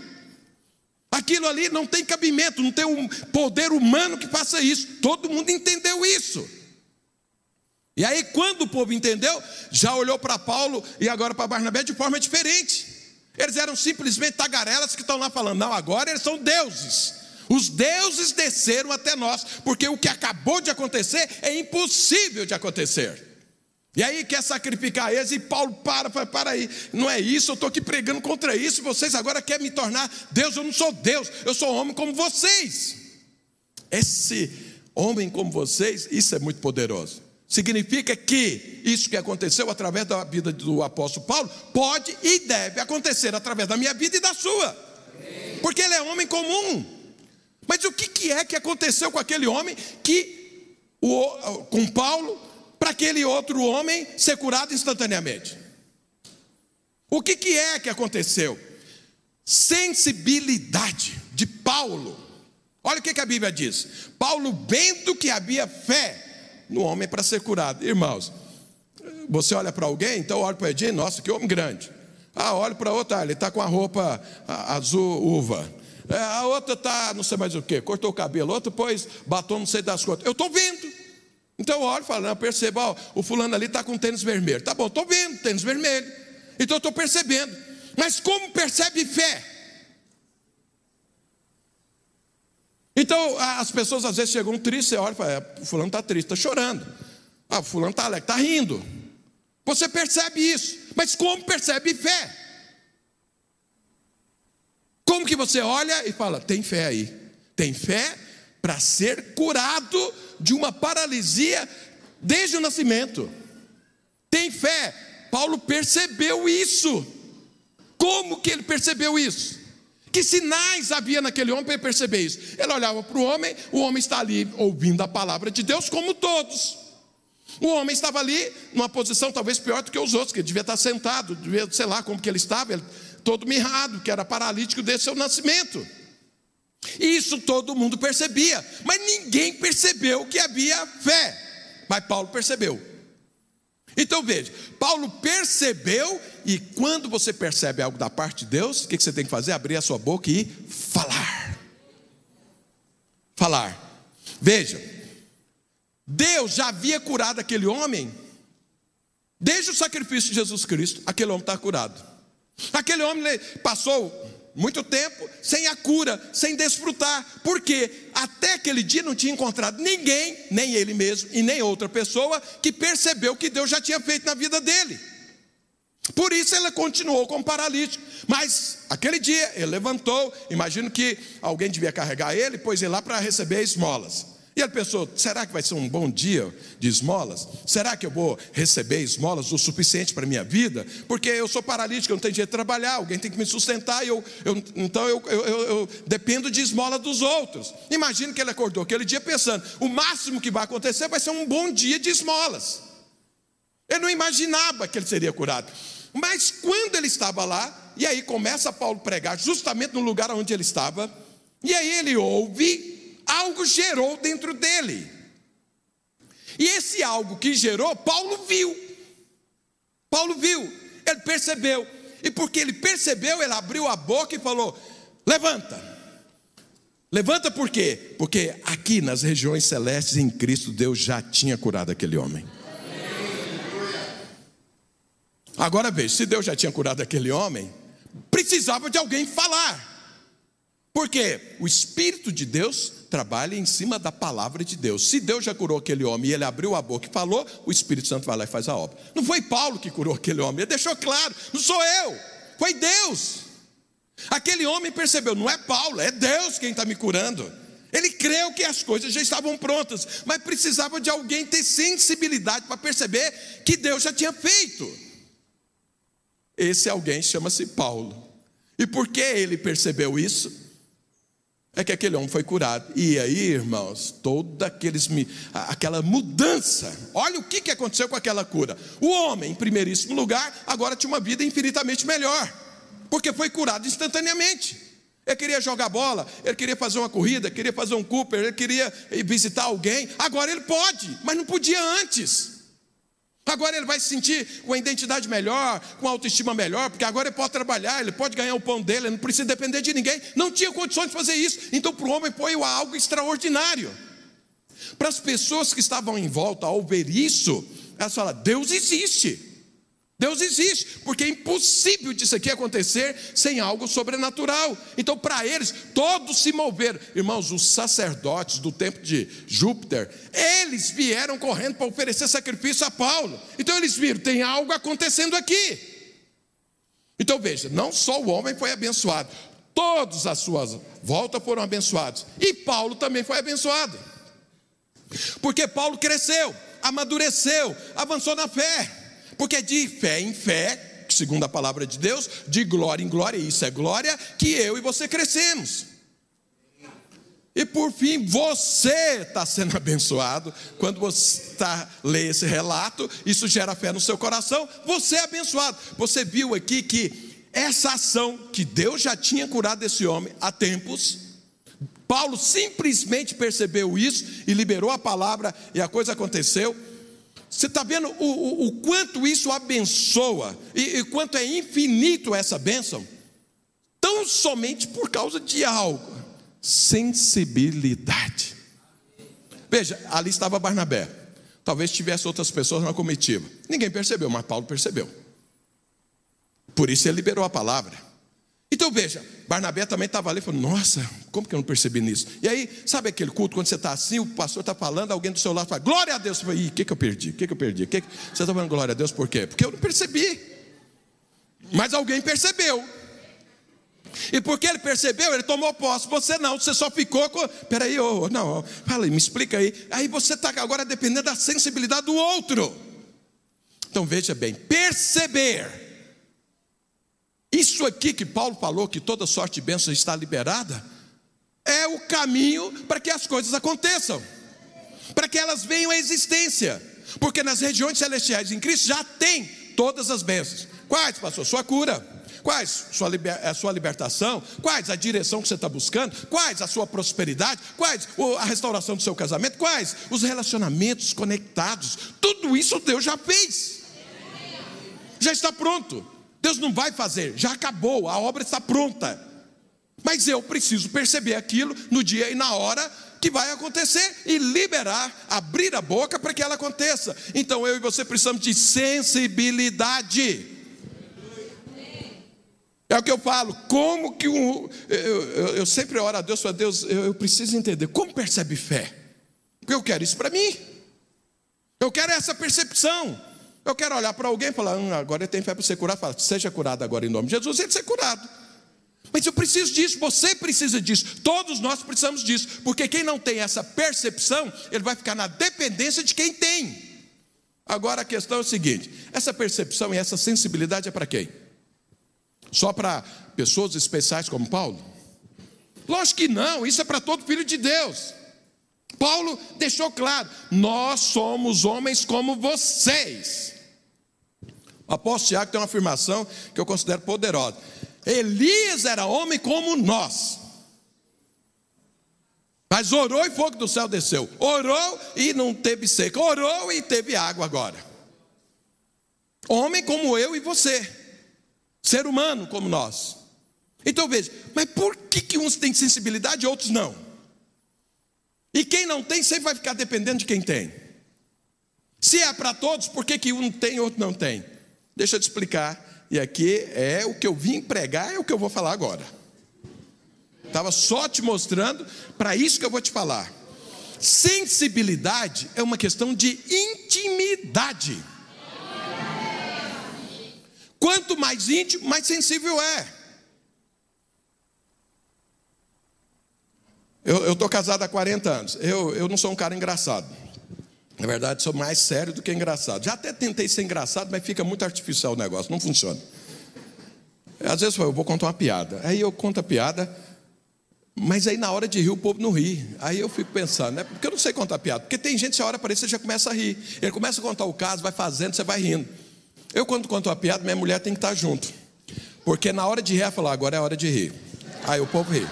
Aquilo ali não tem cabimento, não tem um poder humano que faça isso. Todo mundo entendeu isso. E aí, quando o povo entendeu, já olhou para Paulo e agora para Barnabé de forma diferente. Eles eram simplesmente tagarelas que estão lá falando, não, agora eles são deuses. Os deuses desceram até nós, porque o que acabou de acontecer é impossível de acontecer. E aí quer sacrificar eles, e Paulo para, para, para aí, não é isso, eu estou aqui pregando contra isso, vocês agora querem me tornar Deus, eu não sou Deus, eu sou homem como vocês. Esse homem como vocês, isso é muito poderoso. Significa que isso que aconteceu através da vida do apóstolo Paulo pode e deve acontecer através da minha vida e da sua, porque ele é homem comum. Mas o que, é que aconteceu com aquele homem que, com Paulo, para aquele outro homem ser curado instantaneamente? O que, que é que aconteceu? Sensibilidade de Paulo. Olha o que, que a Bíblia diz. Paulo, vendo que havia fé no homem para ser curado. Irmãos, você olha para alguém, então olha para o Edinho, nossa, que homem grande. Ah, olha para outra, ah, ele está com a roupa azul uva. É, a outra está, não sei mais o que, cortou o cabelo, outra pôs batom, não sei das quantas. Eu estou vendo. Então eu olho e falo, não, perceba, o fulano ali está com tênis vermelho. Tá bom, estou vendo, tênis vermelho. Então eu estou percebendo. Mas como percebe fé? Então, as pessoas às vezes chegam tristes, você olha e fala, é, fulano está triste, está chorando. Ah, fulano está alegre, está rindo. Você percebe isso, mas como percebe fé? Como que você olha e fala, tem fé aí? Tem fé para ser curado de uma paralisia desde o nascimento. Tem fé. Paulo percebeu isso. Como que ele percebeu isso? Que sinais havia naquele homem para perceber isso? Ele olhava para o homem, o homem está ali ouvindo a palavra de Deus, como todos. O homem estava ali numa posição talvez pior do que os outros, que ele devia estar sentado, devia, sei lá como que ele estava, ele, todo mirrado, que era paralítico desde seu nascimento. Isso todo mundo percebia, mas ninguém percebeu que havia fé. Mas Paulo percebeu. Então veja, Paulo percebeu, e quando você percebe algo da parte de Deus, o que você tem que fazer? Abrir a sua boca e falar. Falar. Veja, Deus já havia curado aquele homem, desde o sacrifício de Jesus Cristo, aquele homem está curado. Aquele homem passou muito tempo sem a cura, sem desfrutar, porque até aquele dia não tinha encontrado ninguém, nem ele mesmo e nem outra pessoa, que percebeu que Deus já tinha feito na vida dele. Por isso ele continuou como paralítico. Mas aquele dia ele levantou, imagino que alguém devia carregar ele, pôs ele lá para receber esmolas. E ele pensou: será que vai ser um bom dia de esmolas? Será que eu vou receber esmolas o suficiente para a minha vida? Porque eu sou paralítico, eu não tenho jeito de trabalhar, alguém tem que me sustentar, eu, eu então eu, eu, dependo de esmola dos outros. Imagina que ele acordou aquele dia pensando: o máximo que vai acontecer vai ser um bom dia de esmolas. Ele não imaginava que ele seria curado. Mas quando ele estava lá, e aí começa Paulo pregar justamente no lugar onde ele estava, e aí ele ouve, algo gerou dentro dele. E esse algo que gerou, Paulo viu. Paulo viu, ele percebeu. E porque ele percebeu, ele abriu a boca e falou: Levanta. Levanta por quê? Porque aqui nas regiões celestes em Cristo, Deus já tinha curado aquele homem. Agora veja, se Deus já tinha curado aquele homem, precisava de alguém falar. Porque o Espírito de Deus trabalha em cima da palavra de Deus. Se Deus já curou aquele homem e ele abriu a boca e falou, o Espírito Santo vai lá e faz a obra. Não foi Paulo que curou aquele homem, ele deixou claro, não sou eu, foi Deus. Aquele homem percebeu, não é Paulo, é Deus quem está me curando. Ele creu que as coisas já estavam prontas, mas precisava de alguém ter sensibilidade para perceber que Deus já tinha feito. Esse alguém chama-se Paulo. E por que ele percebeu isso? É que aquele homem foi curado. E aí, irmãos, toda aqueles, aquela mudança. Olha o que aconteceu com aquela cura. O homem, em primeiríssimo lugar, agora tinha uma vida infinitamente melhor, porque foi curado instantaneamente. Ele queria jogar bola, ele queria fazer uma corrida, queria fazer um Cooper, ele queria visitar alguém. Agora ele pode, mas não podia antes. Agora ele vai se sentir com a identidade melhor, com a autoestima melhor, porque agora ele pode trabalhar, ele pode ganhar o pão dele, ele não precisa depender de ninguém. Não tinha condições de fazer isso. Então, para o homem foi algo extraordinário. Para as pessoas que estavam em volta ao ver isso, elas falam: Deus existe. Deus existe, porque é impossível disso aqui acontecer sem algo sobrenatural. Então, para eles, todos se moveram. Irmãos, os sacerdotes do templo de Júpiter, eles vieram correndo para oferecer sacrifício a Paulo. Então, eles viram: tem algo acontecendo aqui. Então, veja: não só o homem foi abençoado, todos as suas voltas foram abençoados, e Paulo também foi abençoado, porque Paulo cresceu, amadureceu, avançou na fé. Porque de fé em fé, segundo a palavra de Deus, de glória em glória, e isso é glória, que eu e você crescemos. E por fim, você está sendo abençoado. Quando você está lê esse relato, isso gera fé no seu coração. Você é abençoado. Você viu aqui que essa ação que Deus já tinha curado esse homem há tempos. Paulo simplesmente percebeu isso e liberou a palavra e a coisa aconteceu. Você está vendo o, o, o, quanto isso abençoa e, e quanto é infinito essa bênção? Tão somente por causa de algo: sensibilidade. Veja, ali estava Barnabé. Talvez tivesse outras pessoas na comitiva. Ninguém percebeu, mas Paulo percebeu. Por isso ele liberou a palavra. Então veja, Barnabé também estava ali falou: Nossa, como que eu não percebi nisso? E aí, sabe aquele culto, quando você está assim, o pastor está falando, alguém do seu lado fala: Glória a Deus. Você fala: o que, que eu perdi? O que, que eu perdi? Que que... Você está falando glória a Deus por quê? Porque eu não percebi. Mas alguém percebeu. E porque ele percebeu, ele tomou posse. Você não, você só ficou com. Peraí, oh, não, fala aí, me explica aí. Aí você está agora dependendo da sensibilidade do outro. Então veja bem: perceber isso aqui que Paulo falou, que toda sorte de bênção está liberada, é o caminho para que as coisas aconteçam, para que elas venham à existência, porque nas regiões celestiais em Cristo já tem todas as bênçãos. Quais, pastor? Sua cura. Quais sua, liber, a sua libertação? Quais a direção que você está buscando? Quais a sua prosperidade? Quais a restauração do seu casamento? Quais os relacionamentos conectados? Tudo isso Deus já fez. Já está pronto. Deus não vai fazer, já acabou, a obra está pronta. Mas eu preciso perceber aquilo no dia e na hora que vai acontecer e liberar, abrir a boca para que ela aconteça. Então eu e você precisamos de sensibilidade. É o que eu falo, como que um. Eu, eu, eu sempre oro a Deus, para Deus, eu, eu preciso entender, como percebe fé? Porque eu quero isso para mim. Eu quero essa percepção. Eu quero olhar para alguém e falar, hum, agora ele tem fé para ser curado. Fala, seja curado agora em nome de Jesus, ele ser curado. Mas eu preciso disso, você precisa disso, todos nós precisamos disso, porque quem não tem essa percepção, ele vai ficar na dependência de quem tem. Agora a questão é o seguinte: essa percepção e essa sensibilidade é para quem? Só para pessoas especiais como Paulo? Lógico que não, isso é para todo filho de Deus. Paulo deixou claro: nós somos homens como vocês. Apóstolo Tiago tem uma afirmação que eu considero poderosa. Elias era homem como nós. Mas orou e fogo do céu desceu. Orou e não teve seca. Orou e teve água agora. Homem como eu e você. Ser humano como nós. Então veja, mas por que, que uns têm sensibilidade e outros não? E quem não tem sempre vai ficar dependendo de quem tem. Se é para todos, por que, que um tem e outro não tem? Deixa eu te explicar. E aqui é o que eu vim pregar, é o que eu vou falar agora. Estava só te mostrando para isso que eu vou te falar. Sensibilidade é uma questão de intimidade. Quanto mais íntimo, mais sensível é. Eu estou casado há 40 anos. Eu, eu não sou um cara engraçado. Na verdade, sou mais sério do que engraçado. Já até tentei ser engraçado, mas fica muito artificial o negócio, não funciona. Às vezes eu vou contar uma piada. Aí eu conto a piada, mas aí na hora de rir o povo não ri. Aí eu fico pensando, né? Porque eu não sei contar piada. Porque tem gente, a hora para você já começa a rir. Ele começa a contar o caso, vai fazendo, você vai rindo. Eu, quando conto uma piada, minha mulher tem que estar junto. Porque na hora de rir, ela fala, agora é a hora de rir. Aí o povo ri.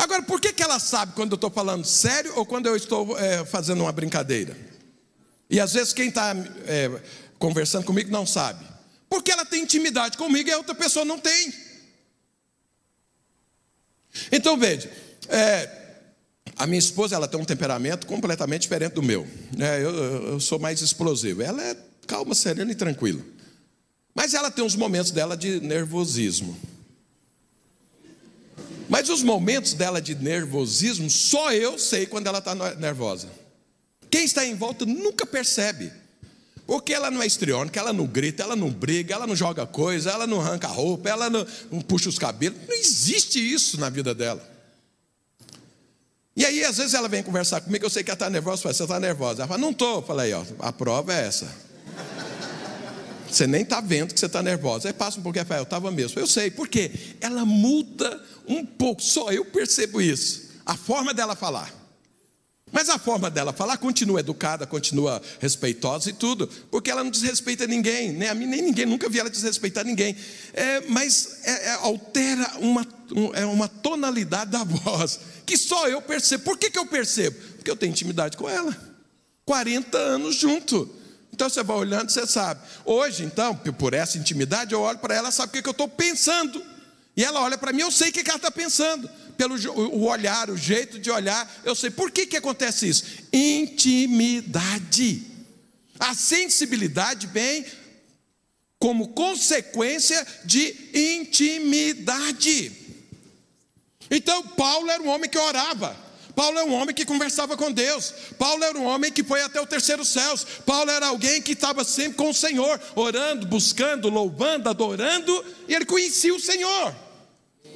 Agora, por que, que ela sabe quando eu estou falando sério ou quando eu estou é, fazendo uma brincadeira? E às vezes quem está é, conversando comigo não sabe. Porque ela tem intimidade comigo e a outra pessoa não tem. Então veja, é, a minha esposa ela tem um temperamento completamente diferente do meu. Né? Eu, eu sou mais explosivo. Ela é calma, serena e tranquila. Mas ela tem uns momentos dela de nervosismo. Mas os momentos dela de nervosismo, só eu sei quando ela está nervosa. Quem está em volta nunca percebe. Porque ela não é estriônica, ela não grita, ela não briga, ela não joga coisa, ela não arranca roupa, ela não, não puxa os cabelos. Não existe isso na vida dela. E aí, às vezes, ela vem conversar comigo, eu sei que ela está nervosa, eu falo, você está nervosa? Ela fala, não estou. Eu falei, ó, a prova é essa. Você nem está vendo que você está nervosa. Aí passa um pouquinho, eu estava mesmo. Eu sei, por quê? Ela muda um pouco, só eu percebo isso. A forma dela falar. Mas a forma dela falar continua educada, continua respeitosa e tudo, porque ela não desrespeita ninguém, nem a mim, nem ninguém, nunca vi ela desrespeitar ninguém. É, mas é, é, altera uma, um, é uma tonalidade da voz, que só eu percebo. Por que, que eu percebo? Porque eu tenho intimidade com ela. 40 anos junto. Então você vai olhando, você sabe. Hoje, então, por essa intimidade, eu olho para ela, sabe o que, que eu estou pensando. E ela olha para mim, eu sei o que, que ela está pensando. Pelo o olhar, o jeito de olhar, eu sei. Por que, que acontece isso? Intimidade. A sensibilidade vem como consequência de intimidade. Então, Paulo era um homem que orava. Paulo é um homem que conversava com Deus. Paulo era um homem que foi até o terceiro céu. Paulo era alguém que estava sempre com o Senhor, orando, buscando, louvando, adorando, e ele conhecia o Senhor.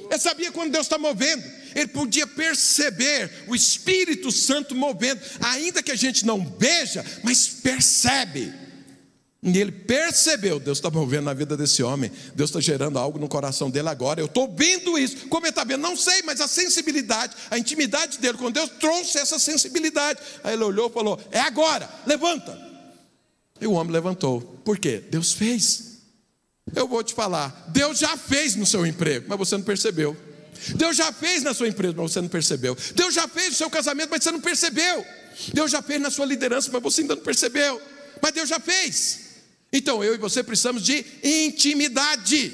Ele sabia quando Deus está movendo. Ele podia perceber o Espírito Santo movendo, ainda que a gente não veja, mas percebe. E ele percebeu, Deus está movendo na vida desse homem, Deus está gerando algo no coração dele agora. Eu estou vendo isso. Como ele está vendo? Não sei, mas a sensibilidade, a intimidade dele com Deus trouxe essa sensibilidade. Aí ele olhou e falou: É agora, levanta. E o homem levantou. Por quê? Deus fez. Eu vou te falar, Deus já fez no seu emprego, mas você não percebeu. Deus já fez na sua empresa, mas você não percebeu. Deus já fez no seu casamento, mas você não percebeu. Deus já fez na sua liderança, mas você ainda não percebeu. Mas Deus já fez. Então eu e você precisamos de intimidade.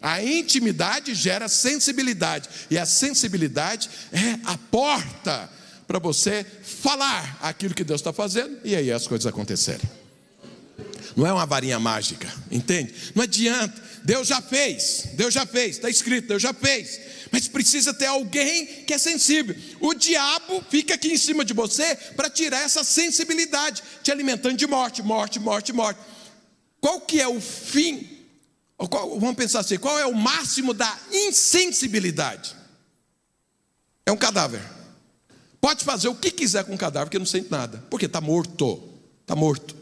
A intimidade gera sensibilidade, e a sensibilidade é a porta para você falar aquilo que Deus está fazendo e aí as coisas acontecerem. Não é uma varinha mágica, entende? Não adianta, Deus já fez, Deus já fez, está escrito, Deus já fez, mas precisa ter alguém que é sensível. O diabo fica aqui em cima de você para tirar essa sensibilidade, te alimentando de morte, morte, morte, morte. Qual que é o fim? Qual, vamos pensar assim, qual é o máximo da insensibilidade? É um cadáver. Pode fazer o que quiser com o cadáver, que não sente nada, porque está morto. Está morto.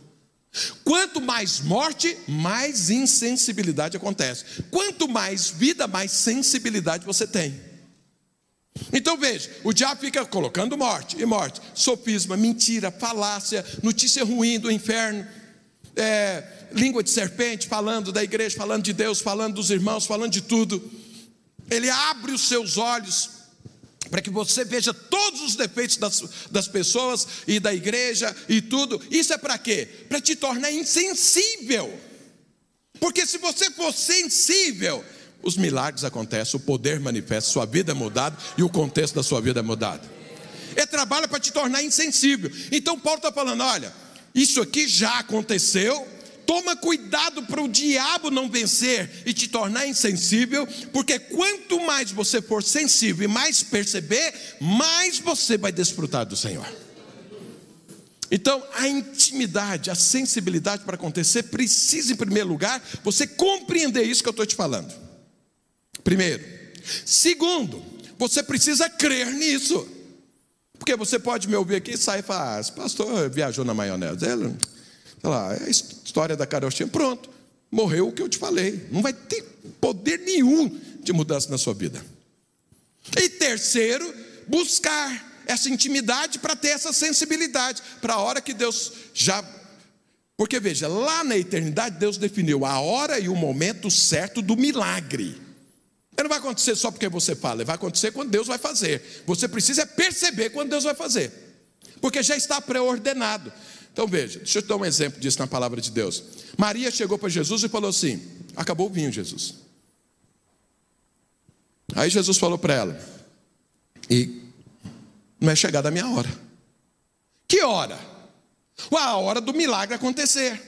Quanto mais morte, mais insensibilidade acontece. Quanto mais vida, mais sensibilidade você tem. Então veja, o diabo fica colocando morte e morte, sofisma, mentira, falácia, notícia ruim do inferno. É, língua de serpente, falando da igreja, falando de Deus, falando dos irmãos, falando de tudo. Ele abre os seus olhos para que você veja todos os defeitos das, das pessoas e da igreja e tudo. Isso é para quê? Para te tornar insensível. Porque se você for sensível, os milagres acontecem, o poder manifesta, sua vida é mudada e o contexto da sua vida é mudado. É trabalho para te tornar insensível. Então Paulo está falando: olha, isso aqui já aconteceu, Toma cuidado para o diabo não vencer e te tornar insensível, porque quanto mais você for sensível e mais perceber, mais você vai desfrutar do Senhor. Então, a intimidade, a sensibilidade para acontecer, precisa, em primeiro lugar, você compreender isso que eu estou te falando. Primeiro. Segundo, você precisa crer nisso. Porque você pode me ouvir aqui e sair e falar: ah, pastor viajou na maionese. Ele, sei lá, é a história da carochinha, pronto, morreu o que eu te falei. Não vai ter poder nenhum de mudança na sua vida. E terceiro, buscar essa intimidade para ter essa sensibilidade, para a hora que Deus já. Porque veja, lá na eternidade Deus definiu a hora e o momento certo do milagre. Não vai acontecer só porque você fala, vai acontecer quando Deus vai fazer. Você precisa perceber quando Deus vai fazer, porque já está pré-ordenado. Então veja, deixa eu te dar um exemplo disso na palavra de Deus. Maria chegou para Jesus e falou assim: Acabou o vinho, Jesus. Aí Jesus falou para ela: E não é chegada a minha hora. Que hora? A hora do milagre acontecer.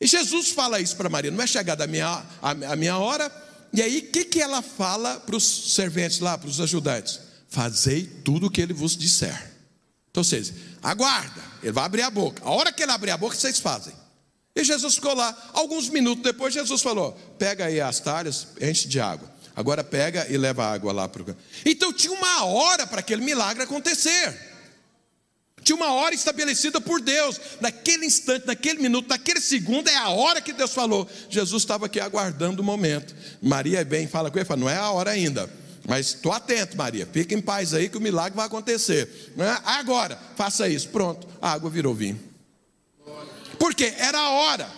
E Jesus fala isso para Maria: Não é chegada a minha, a, a minha hora. E aí, o que, que ela fala para os serventes lá, para os ajudantes? Fazei tudo o que ele vos disser. Então vocês, aguarda, ele vai abrir a boca. A hora que ele abrir a boca, vocês fazem. E Jesus ficou lá. Alguns minutos depois, Jesus falou: pega aí as talhas, enche de água. Agora pega e leva a água lá para o. Então tinha uma hora para aquele milagre acontecer. Tinha uma hora estabelecida por Deus. Naquele instante, naquele minuto, naquele segundo, é a hora que Deus falou. Jesus estava aqui aguardando o momento. Maria vem, fala com ele, fala, não é a hora ainda. Mas estou atento, Maria. Fica em paz aí que o milagre vai acontecer. É? Agora, faça isso. Pronto, a água virou vinho. Porque era a hora.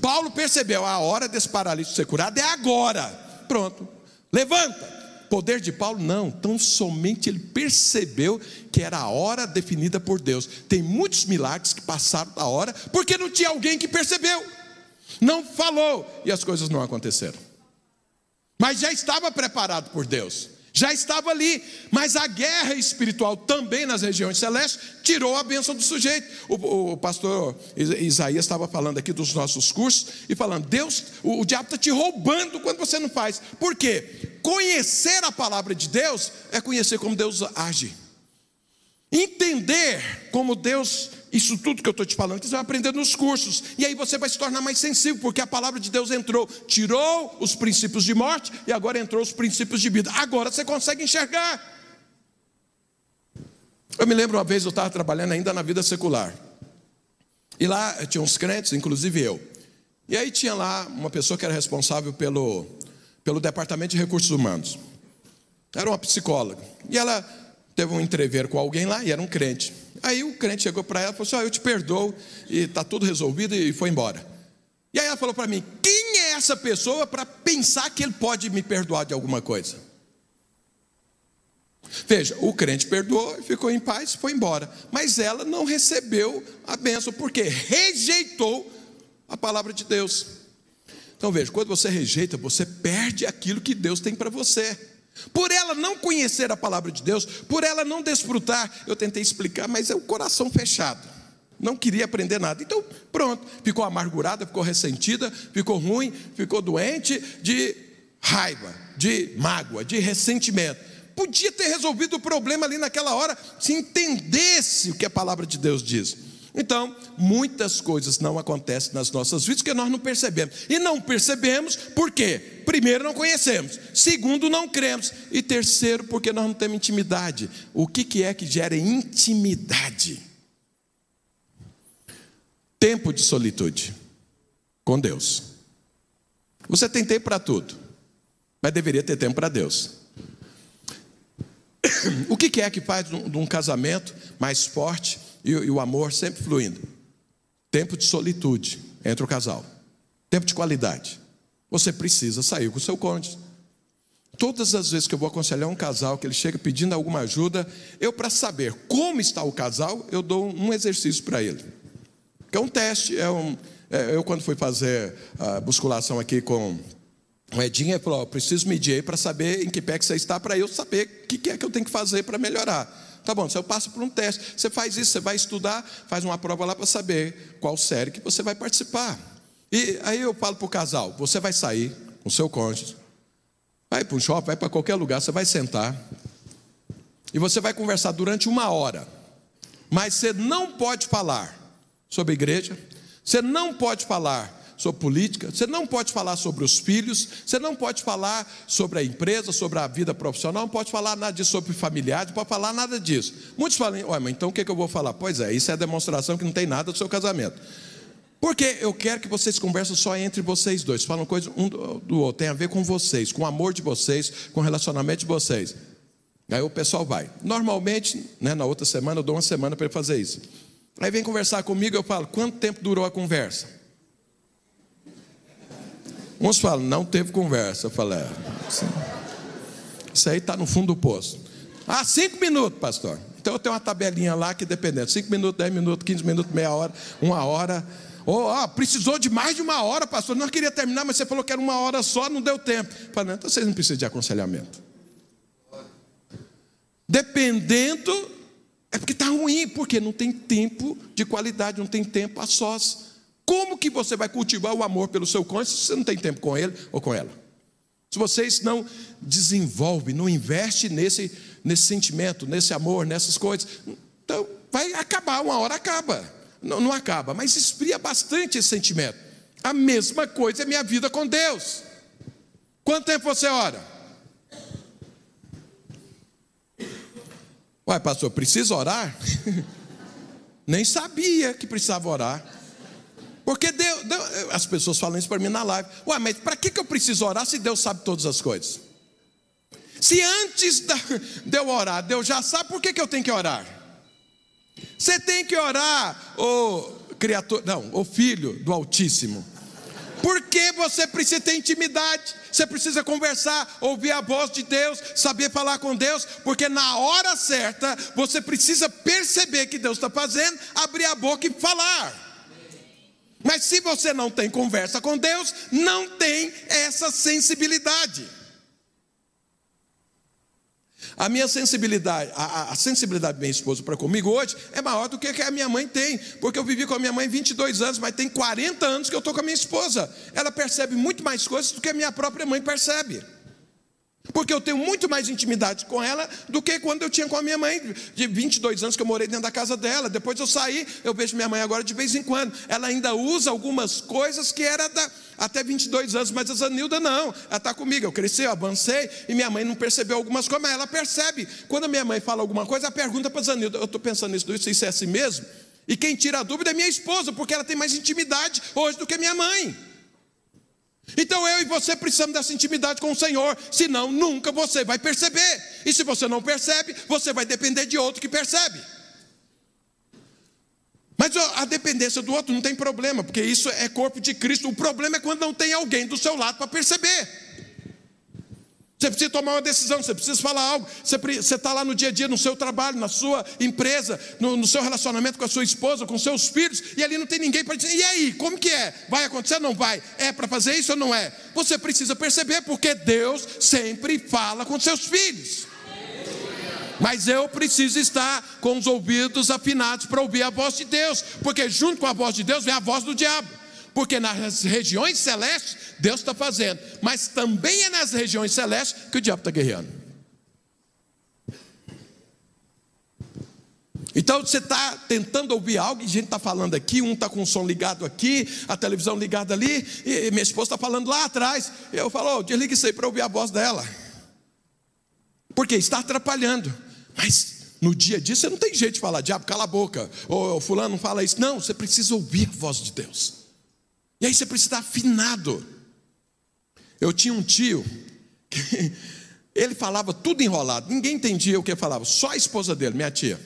Paulo percebeu, a hora desse paralítico ser curado é agora. Pronto. Levanta. Poder de Paulo, não, tão somente ele percebeu que era a hora definida por Deus. Tem muitos milagres que passaram da hora, porque não tinha alguém que percebeu, não falou e as coisas não aconteceram. Mas já estava preparado por Deus, já estava ali. Mas a guerra espiritual também nas regiões celestes tirou a bênção do sujeito. O, o pastor Isaías estava falando aqui dos nossos cursos e falando: Deus, o, o diabo está te roubando quando você não faz. Por quê? Conhecer a palavra de Deus é conhecer como Deus age. Entender como Deus isso tudo que eu estou te falando, que você vai aprender nos cursos. E aí você vai se tornar mais sensível, porque a palavra de Deus entrou, tirou os princípios de morte e agora entrou os princípios de vida. Agora você consegue enxergar. Eu me lembro uma vez, eu estava trabalhando ainda na vida secular. E lá tinha uns crentes, inclusive eu. E aí tinha lá uma pessoa que era responsável pelo, pelo departamento de recursos humanos. Era uma psicóloga. E ela teve um entrever com alguém lá e era um crente. Aí o crente chegou para ela e falou assim: oh, Eu te perdoo, e está tudo resolvido, e foi embora. E aí ela falou para mim: Quem é essa pessoa para pensar que ele pode me perdoar de alguma coisa? Veja, o crente perdoou, ficou em paz, foi embora. Mas ela não recebeu a bênção, porque rejeitou a palavra de Deus. Então veja, quando você rejeita, você perde aquilo que Deus tem para você. Por ela não conhecer a palavra de Deus, por ela não desfrutar, eu tentei explicar, mas é o coração fechado. Não queria aprender nada. Então, pronto, ficou amargurada, ficou ressentida, ficou ruim, ficou doente de raiva, de mágoa, de ressentimento. Podia ter resolvido o problema ali naquela hora, se entendesse o que a palavra de Deus diz. Então, muitas coisas não acontecem nas nossas vidas que nós não percebemos. E não percebemos por quê? Primeiro, não conhecemos. Segundo, não cremos. E terceiro, porque nós não temos intimidade. O que, que é que gera intimidade? Tempo de solitude com Deus. Você tem tempo para tudo, mas deveria ter tempo para Deus. O que, que é que faz de um casamento mais forte? E, e o amor sempre fluindo. tempo de solitude entre o casal, tempo de qualidade. Você precisa sair com o seu cônjuge. Todas as vezes que eu vou aconselhar um casal que ele chega pedindo alguma ajuda, eu, para saber como está o casal, eu dou um exercício para ele. Que é um teste, é um, é, eu quando fui fazer a musculação aqui com o Edinho, ele falou: preciso medir aí para saber em que pé que você está, para eu saber o que, que é que eu tenho que fazer para melhorar. Tá bom, você passa por um teste, você faz isso, você vai estudar, faz uma prova lá para saber qual série que você vai participar. E aí eu falo para o casal: você vai sair com o seu cônjuge, vai para um shopping, vai para qualquer lugar, você vai sentar e você vai conversar durante uma hora, mas você não pode falar sobre igreja, você não pode falar sobre política, você não pode falar sobre os filhos, você não pode falar sobre a empresa, sobre a vida profissional, não pode falar nada disso sobre familiares, não pode falar nada disso. Muitos falam, ué, mas então o que, que eu vou falar? Pois é, isso é a demonstração que não tem nada do seu casamento. Porque eu quero que vocês conversem só entre vocês dois, falam coisas um do outro, tem a ver com vocês, com o amor de vocês, com o relacionamento de vocês. Aí o pessoal vai. Normalmente, né, na outra semana, eu dou uma semana para ele fazer isso. Aí vem conversar comigo, eu falo, quanto tempo durou a conversa? Uns falam, não teve conversa. Eu falo, é, isso aí está no fundo do poço. Ah, cinco minutos, pastor. Então eu tenho uma tabelinha lá que dependendo, cinco minutos, dez minutos, quinze minutos, meia hora, uma hora. Oh, ah, precisou de mais de uma hora, pastor. Não queria terminar, mas você falou que era uma hora só, não deu tempo. Falei, então vocês não precisam de aconselhamento. Dependendo, é porque está ruim, porque não tem tempo de qualidade, não tem tempo a sós. Como que você vai cultivar o amor pelo seu cônjuge se você não tem tempo com ele ou com ela? Se vocês não desenvolvem, não investem nesse, nesse sentimento, nesse amor, nessas coisas, então vai acabar, uma hora acaba. Não, não acaba, mas esfria bastante esse sentimento. A mesma coisa é minha vida com Deus. Quanto tempo você ora? Uai, pastor, precisa orar? Nem sabia que precisava orar. Porque Deus, Deus, as pessoas falam isso para mim na live. Ué, mas para que, que eu preciso orar se Deus sabe todas as coisas? Se antes de eu orar, Deus já sabe, por que, que eu tenho que orar? Você tem que orar, o criatura, não, o filho do Altíssimo. Porque você precisa ter intimidade, você precisa conversar, ouvir a voz de Deus, saber falar com Deus, porque na hora certa você precisa perceber que Deus está fazendo, abrir a boca e falar. Mas se você não tem conversa com Deus, não tem essa sensibilidade. A minha sensibilidade, a, a sensibilidade da minha esposa para comigo hoje é maior do que a minha mãe tem, porque eu vivi com a minha mãe 22 anos, mas tem 40 anos que eu estou com a minha esposa. Ela percebe muito mais coisas do que a minha própria mãe percebe. Porque eu tenho muito mais intimidade com ela do que quando eu tinha com a minha mãe, de 22 anos que eu morei dentro da casa dela. Depois eu saí, eu vejo minha mãe agora de vez em quando. Ela ainda usa algumas coisas que era da, até 22 anos, mas a Zanilda não. Ela está comigo. Eu cresci, eu avancei e minha mãe não percebeu algumas coisas, mas ela percebe. Quando a minha mãe fala alguma coisa, ela pergunta para a Zanilda: Eu estou pensando nisso, isso, isso é assim mesmo? E quem tira a dúvida é minha esposa, porque ela tem mais intimidade hoje do que minha mãe. Então eu e você precisamos dessa intimidade com o Senhor, senão nunca você vai perceber. E se você não percebe, você vai depender de outro que percebe. Mas a dependência do outro não tem problema, porque isso é corpo de Cristo. O problema é quando não tem alguém do seu lado para perceber. Você precisa tomar uma decisão, você precisa falar algo. Você está lá no dia a dia, no seu trabalho, na sua empresa, no, no seu relacionamento com a sua esposa, com seus filhos, e ali não tem ninguém para dizer: e aí, como que é? Vai acontecer ou não vai? É para fazer isso ou não é? Você precisa perceber, porque Deus sempre fala com seus filhos. Mas eu preciso estar com os ouvidos afinados para ouvir a voz de Deus, porque junto com a voz de Deus vem a voz do diabo porque nas regiões celestes Deus está fazendo, mas também é nas regiões celestes que o diabo está guerreando. Então você está tentando ouvir algo, e a gente está falando aqui, um está com o som ligado aqui, a televisão ligada ali, e minha esposa está falando lá atrás. Eu falo, oh, desliga isso aí para ouvir a voz dela. Porque está atrapalhando. Mas no dia dia você não tem jeito de falar, diabo, cala a boca, ou fulano não fala isso. Não, você precisa ouvir a voz de Deus. E aí você precisa estar afinado. Eu tinha um tio que ele falava tudo enrolado, ninguém entendia o que ele falava, só a esposa dele, minha tia.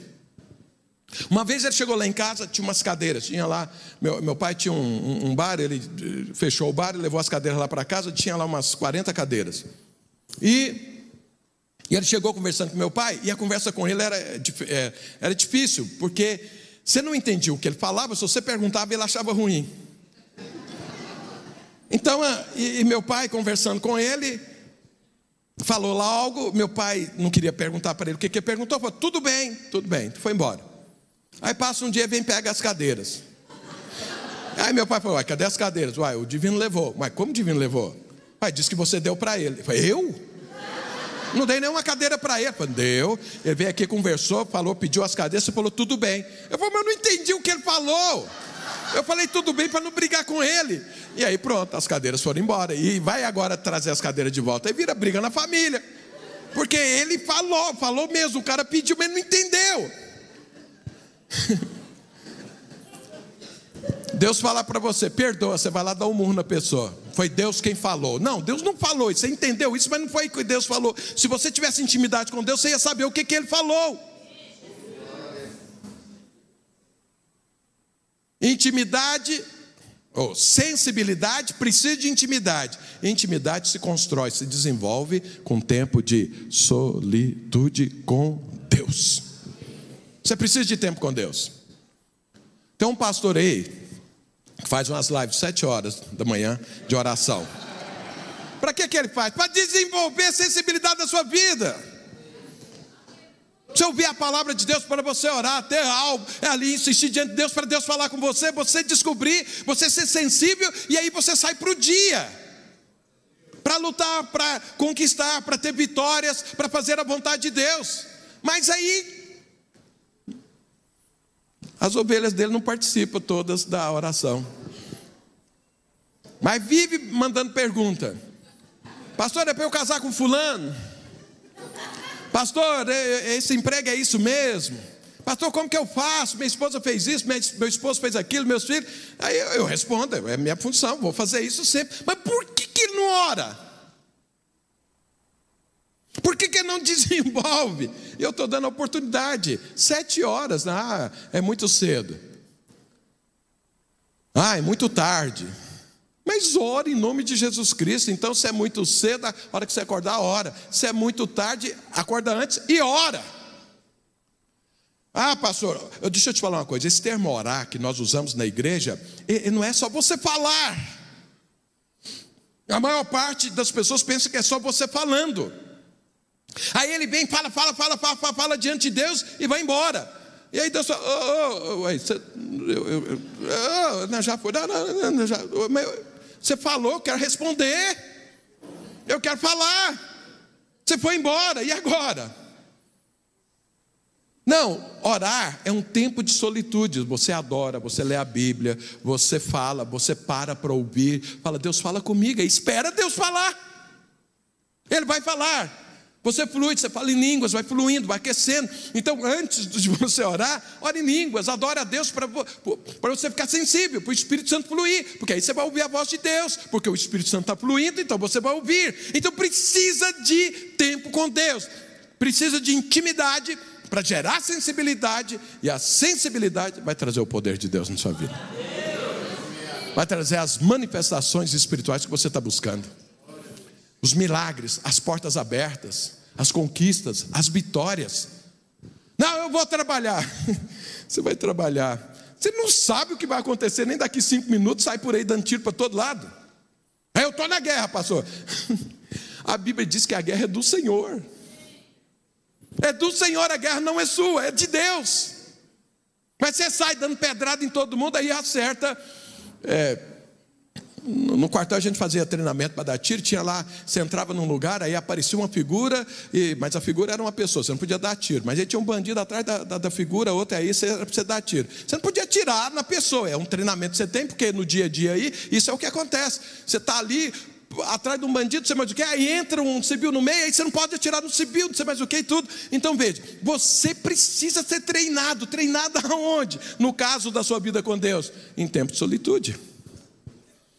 Uma vez ele chegou lá em casa, tinha umas cadeiras, tinha lá, meu, meu pai tinha um, um, bar, ele eh, fechou o bar e levou as cadeiras lá para casa, tinha lá umas 40 cadeiras. E, e, ele chegou conversando com meu pai, e a conversa com ele era, é, era difícil, porque você não entendia o que ele falava, se você perguntava, ele achava ruim. Então, e, e meu pai conversando com ele, falou lá algo, meu pai não queria perguntar para ele o que, que ele perguntou, falou, tudo bem, tudo bem, foi embora. Aí passa um dia, vem pega as cadeiras. Aí meu pai falou, uai, cadê as cadeiras? Uai, o divino levou. Mas como o divino levou? Uai, disse que você deu para ele. Eu falei, eu? Não dei nenhuma cadeira para ele. Falei, deu. Ele veio aqui, conversou, falou, pediu as cadeiras, você falou, tudo bem. Eu falei, mas eu não entendi o que ele falou. Eu falei, tudo bem, para não brigar com ele. E aí pronto, as cadeiras foram embora. E vai agora trazer as cadeiras de volta. Aí vira briga na família. Porque ele falou, falou mesmo, o cara pediu, mas não entendeu. Deus fala para você, perdoa, você vai lá dar um murro na pessoa. Foi Deus quem falou. Não, Deus não falou, você entendeu isso, mas não foi o que Deus falou. Se você tivesse intimidade com Deus, você ia saber o que, que Ele falou. Intimidade ou sensibilidade precisa de intimidade. Intimidade se constrói, se desenvolve com tempo de solitude com Deus. Você precisa de tempo com Deus. Tem um pastor aí que faz umas lives sete horas da manhã de oração. Para que, que ele faz? Para desenvolver a sensibilidade da sua vida. Você ouvir a palavra de Deus para você orar, ter algo é ali, insistir diante de Deus para Deus falar com você, você descobrir, você ser sensível e aí você sai para o dia. Para lutar, para conquistar, para ter vitórias, para fazer a vontade de Deus. Mas aí as ovelhas dele não participam todas da oração. Mas vive mandando pergunta. Pastor, é para eu casar com fulano? Pastor, esse emprego é isso mesmo? Pastor, como que eu faço? Minha esposa fez isso, meu esposo fez aquilo, meus filhos. Aí eu respondo, é minha função, vou fazer isso sempre. Mas por que, que ele não ora? Por que, que não desenvolve? Eu estou dando oportunidade. Sete horas, ah, é muito cedo. Ah, é muito tarde. Mas ore em nome de Jesus Cristo. Então, se é muito cedo, a hora que você acordar, ora. Se é muito tarde, acorda antes e ora. Ah, pastor, deixa eu te falar uma coisa. Esse termo orar que nós usamos na igreja, não é só você falar. A maior parte das pessoas pensa que é só você falando. Aí ele vem, fala, fala, fala, fala, fala, fala diante de Deus e vai embora. E aí Deus fala, oh, oh, você, eu, eu, oh, não, já foi, não, não, não, já, você falou, quero responder, eu quero falar. Você foi embora, e agora? Não, orar é um tempo de solitude. Você adora, você lê a Bíblia, você fala, você para para ouvir, fala, Deus fala comigo, espera Deus falar. Ele vai falar. Você flui, você fala em línguas, vai fluindo, vai aquecendo. Então, antes de você orar, ore em línguas, adore a Deus para você ficar sensível, para o Espírito Santo fluir, porque aí você vai ouvir a voz de Deus, porque o Espírito Santo está fluindo, então você vai ouvir. Então precisa de tempo com Deus, precisa de intimidade para gerar sensibilidade, e a sensibilidade vai trazer o poder de Deus na sua vida. Vai trazer as manifestações espirituais que você está buscando os milagres, as portas abertas, as conquistas, as vitórias. Não, eu vou trabalhar. Você vai trabalhar. Você não sabe o que vai acontecer, nem daqui cinco minutos sai por aí dando tiro para todo lado. Aí eu estou na guerra, pastor. A Bíblia diz que a guerra é do Senhor. É do Senhor, a guerra não é sua, é de Deus. Mas você sai dando pedrada em todo mundo, aí acerta. É, no quartel a gente fazia treinamento para dar tiro, tinha lá, você entrava num lugar, aí aparecia uma figura, e, mas a figura era uma pessoa, você não podia dar tiro. Mas aí tinha um bandido atrás da, da, da figura, outra aí, você, era para você dar tiro. Você não podia atirar na pessoa, é um treinamento que você tem, porque no dia a dia aí, isso é o que acontece. Você está ali, atrás de um bandido, você mais o que, aí entra um civil no meio, aí você não pode atirar no civil, não sei mais o que e tudo. Então veja, você precisa ser treinado, treinado aonde? No caso da sua vida com Deus, em tempo de solitude.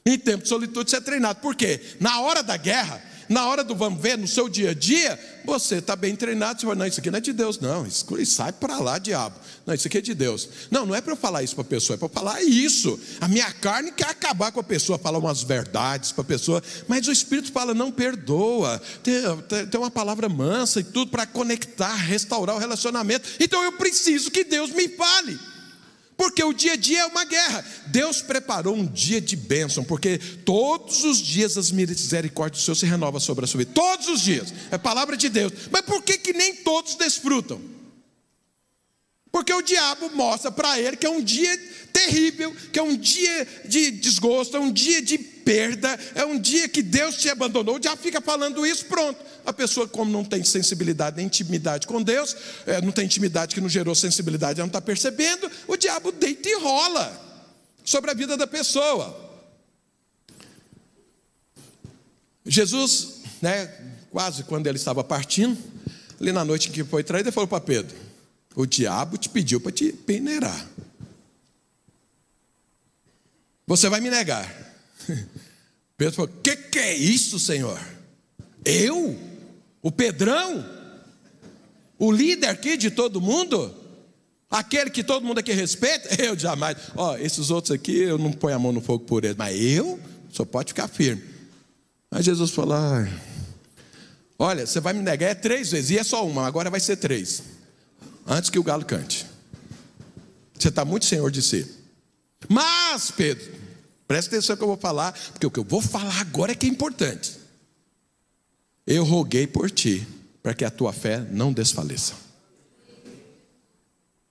Em tempo de solitude você é treinado. Por quê? Na hora da guerra, Na hora do vamos ver, no seu dia a dia, você está bem treinado. Você fala, não, isso aqui não é de Deus, não. Isso, sai para lá, diabo. Não, isso aqui é de Deus. Não, não é para eu falar isso para a pessoa, é para falar isso. A minha carne quer acabar com a pessoa, falar umas verdades para a pessoa, mas o Espírito fala, não perdoa. Tem, tem, tem uma palavra mansa e tudo para conectar, restaurar o relacionamento. Então eu preciso que Deus me fale porque o dia a dia é uma guerra. Deus preparou um dia de bênção, porque todos os dias as misericórdias do Senhor se renovam sobre a sua vida. Todos os dias. É palavra de Deus. Mas por que, que nem todos desfrutam? Porque o diabo mostra para ele que é um dia terrível, que é um dia de desgosto, é um dia de perda, é um dia que Deus te abandonou. Diabo fica falando isso, pronto. A pessoa, como não tem sensibilidade nem intimidade com Deus, é, não tem intimidade que não gerou sensibilidade, ela não está percebendo, o diabo deita e rola sobre a vida da pessoa. Jesus, né, quase quando ele estava partindo, ali na noite em que foi traído, ele falou para Pedro: O diabo te pediu para te peneirar. Você vai me negar. Pedro falou: Que que é isso, Senhor? Eu? O Pedrão, o líder aqui de todo mundo, aquele que todo mundo aqui respeita, eu jamais. Ó, esses outros aqui eu não ponho a mão no fogo por eles, mas eu só pode ficar firme. Aí Jesus falou: ah, Olha, você vai me negar é três vezes, e é só uma, agora vai ser três, antes que o galo cante. Você está muito senhor de si. Mas, Pedro, presta atenção que eu vou falar, porque o que eu vou falar agora é que é importante. Eu roguei por ti, para que a tua fé não desfaleça.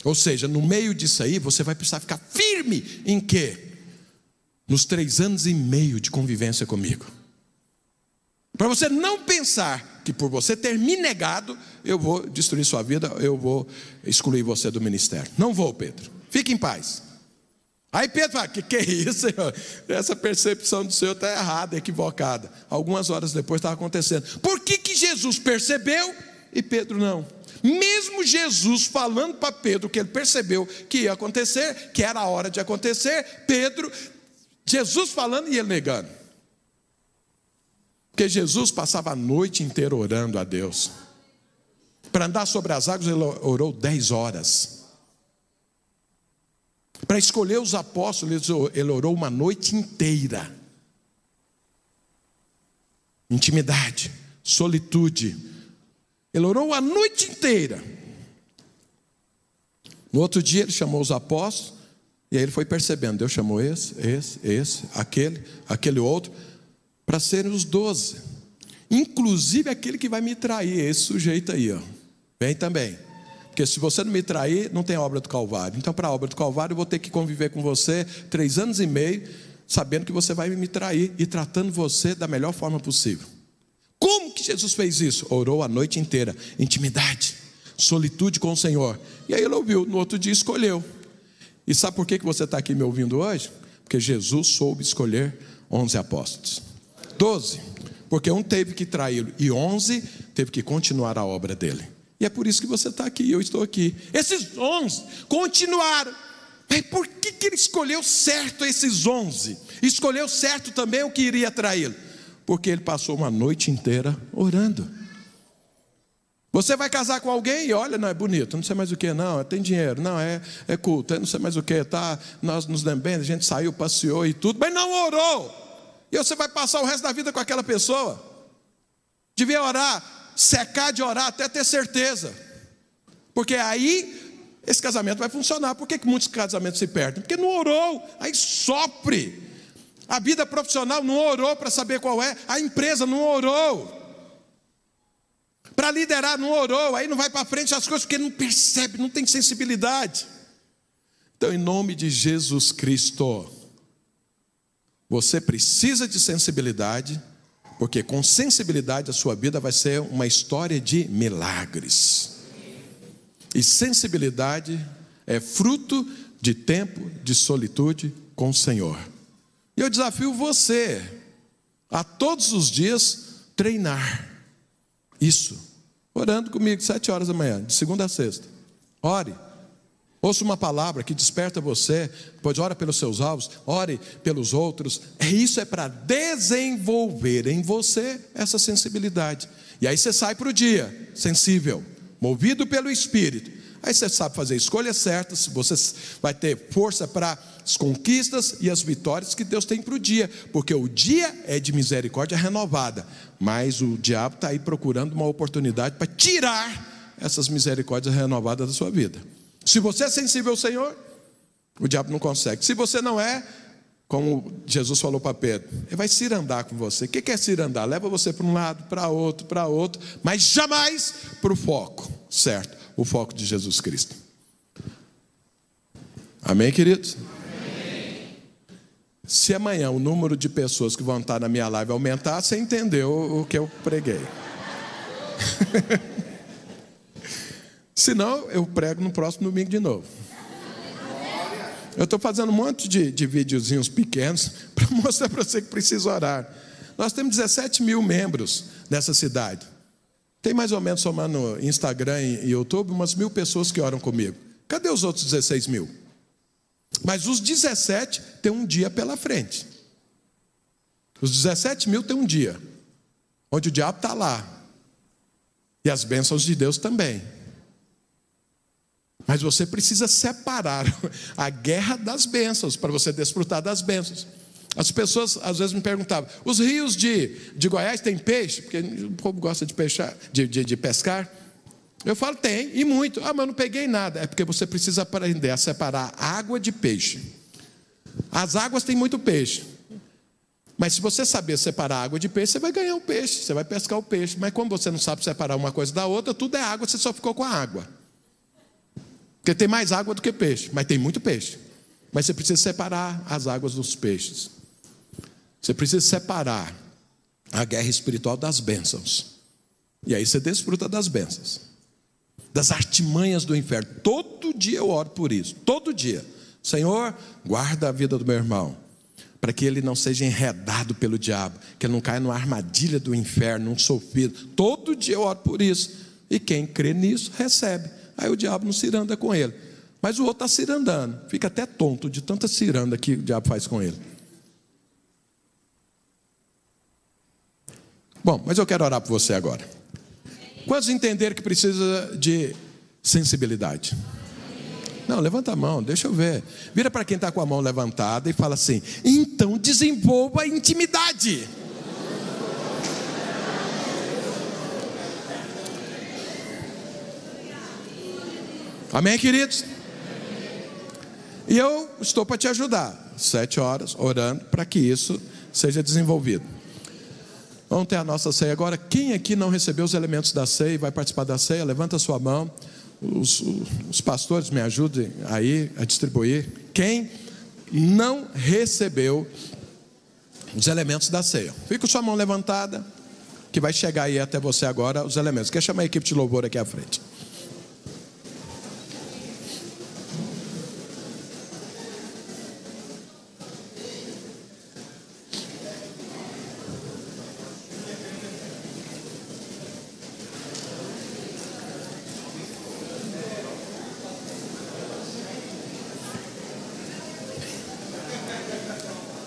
Ou seja, no meio disso aí, você vai precisar ficar firme em quê? Nos três anos e meio de convivência comigo. Para você não pensar que por você ter me negado, eu vou destruir sua vida, eu vou excluir você do ministério. Não vou, Pedro. Fique em paz. Aí Pedro fala: que, que é isso, Senhor? Essa percepção do Senhor está errada, equivocada. Algumas horas depois estava acontecendo. Por que, que Jesus percebeu e Pedro não? Mesmo Jesus falando para Pedro que ele percebeu que ia acontecer, que era a hora de acontecer, Pedro, Jesus falando e ele negando. Porque Jesus passava a noite inteira orando a Deus. Para andar sobre as águas, ele orou dez horas. Para escolher os apóstolos, ele orou uma noite inteira. Intimidade, solitude. Ele orou a noite inteira. No outro dia, ele chamou os apóstolos, e aí ele foi percebendo: Deus chamou esse, esse, esse, aquele, aquele outro, para serem os doze. Inclusive aquele que vai me trair, esse sujeito aí, ó. Vem também. Porque se você não me trair, não tem obra do Calvário. Então, para a obra do Calvário, eu vou ter que conviver com você três anos e meio, sabendo que você vai me trair e tratando você da melhor forma possível. Como que Jesus fez isso? Orou a noite inteira, intimidade, solitude com o Senhor. E aí ele ouviu, no outro dia escolheu. E sabe por que você está aqui me ouvindo hoje? Porque Jesus soube escolher onze apóstolos. Doze, porque um teve que traí-lo e onze teve que continuar a obra dele. E é por isso que você está aqui, eu estou aqui. Esses onze continuaram. Mas por que, que ele escolheu certo esses onze? Escolheu certo também o que iria traí-lo? Porque ele passou uma noite inteira orando. Você vai casar com alguém e olha, não é bonito, não sei mais o que, não, tem dinheiro, não, é, é culto, é não sei mais o que, tá, nós nos lembramos, a gente saiu, passeou e tudo, mas não orou. E você vai passar o resto da vida com aquela pessoa. Devia orar secar de orar até ter certeza. Porque aí esse casamento vai funcionar. Por que, que muitos casamentos se perdem? Porque não orou, aí sofre. A vida profissional não orou para saber qual é, a empresa não orou. Para liderar não orou, aí não vai para frente as coisas porque não percebe, não tem sensibilidade. Então, em nome de Jesus Cristo, você precisa de sensibilidade porque com sensibilidade a sua vida vai ser uma história de milagres. E sensibilidade é fruto de tempo de solitude com o Senhor. E eu desafio você a todos os dias treinar isso. Orando comigo sete horas da manhã, de segunda a sexta. Ore. Ouça uma palavra que desperta você, pois ora pelos seus alvos, ore pelos outros. É isso é para desenvolver em você essa sensibilidade. E aí você sai para o dia sensível, movido pelo Espírito. Aí você sabe fazer escolhas certas, você vai ter força para as conquistas e as vitórias que Deus tem para o dia, porque o dia é de misericórdia renovada, mas o diabo está aí procurando uma oportunidade para tirar essas misericórdias renovadas da sua vida. Se você é sensível ao Senhor, o diabo não consegue. Se você não é, como Jesus falou para Pedro, ele vai cirandar com você. O que é cirandar? Leva você para um lado, para outro, para outro, mas jamais para o foco, certo? O foco de Jesus Cristo. Amém, queridos? Amém. Se amanhã o número de pessoas que vão estar na minha live aumentar, você entendeu o que eu preguei. Se não, eu prego no próximo domingo de novo. Eu estou fazendo um monte de, de videozinhos pequenos para mostrar para você que precisa orar. Nós temos 17 mil membros nessa cidade. Tem mais ou menos, somando Instagram e YouTube, umas mil pessoas que oram comigo. Cadê os outros 16 mil? Mas os 17 têm um dia pela frente. Os 17 mil têm um dia, onde o diabo está lá. E as bênçãos de Deus também. Mas você precisa separar a guerra das bênçãos, para você desfrutar das bênçãos. As pessoas às vezes me perguntavam: os rios de, de Goiás têm peixe? Porque o povo gosta de, peixar, de, de, de pescar. Eu falo: tem, e muito. Ah, mas eu não peguei nada. É porque você precisa aprender a separar água de peixe. As águas têm muito peixe. Mas se você saber separar água de peixe, você vai ganhar o peixe, você vai pescar o peixe. Mas como você não sabe separar uma coisa da outra, tudo é água, você só ficou com a água. Porque tem mais água do que peixe, mas tem muito peixe. Mas você precisa separar as águas dos peixes. Você precisa separar a guerra espiritual das bênçãos. E aí você desfruta das bênçãos. Das artimanhas do inferno. Todo dia eu oro por isso. Todo dia. Senhor, guarda a vida do meu irmão. Para que ele não seja enredado pelo diabo. Que ele não caia numa armadilha do inferno, num sofrido. Todo dia eu oro por isso. E quem crê nisso, recebe. Aí o diabo não ciranda com ele. Mas o outro está cirandando. Fica até tonto de tanta ciranda que o diabo faz com ele. Bom, mas eu quero orar por você agora. Quantos entenderam que precisa de sensibilidade? Não, levanta a mão, deixa eu ver. Vira para quem está com a mão levantada e fala assim: então desenvolva a intimidade. Amém, queridos? E eu estou para te ajudar. Sete horas orando para que isso seja desenvolvido. Vamos ter a nossa ceia agora. Quem aqui não recebeu os elementos da ceia e vai participar da ceia, levanta a sua mão. Os, os pastores me ajudem aí a distribuir. Quem não recebeu os elementos da ceia, fica com sua mão levantada, que vai chegar aí até você agora os elementos. Quer chamar a equipe de louvor aqui à frente?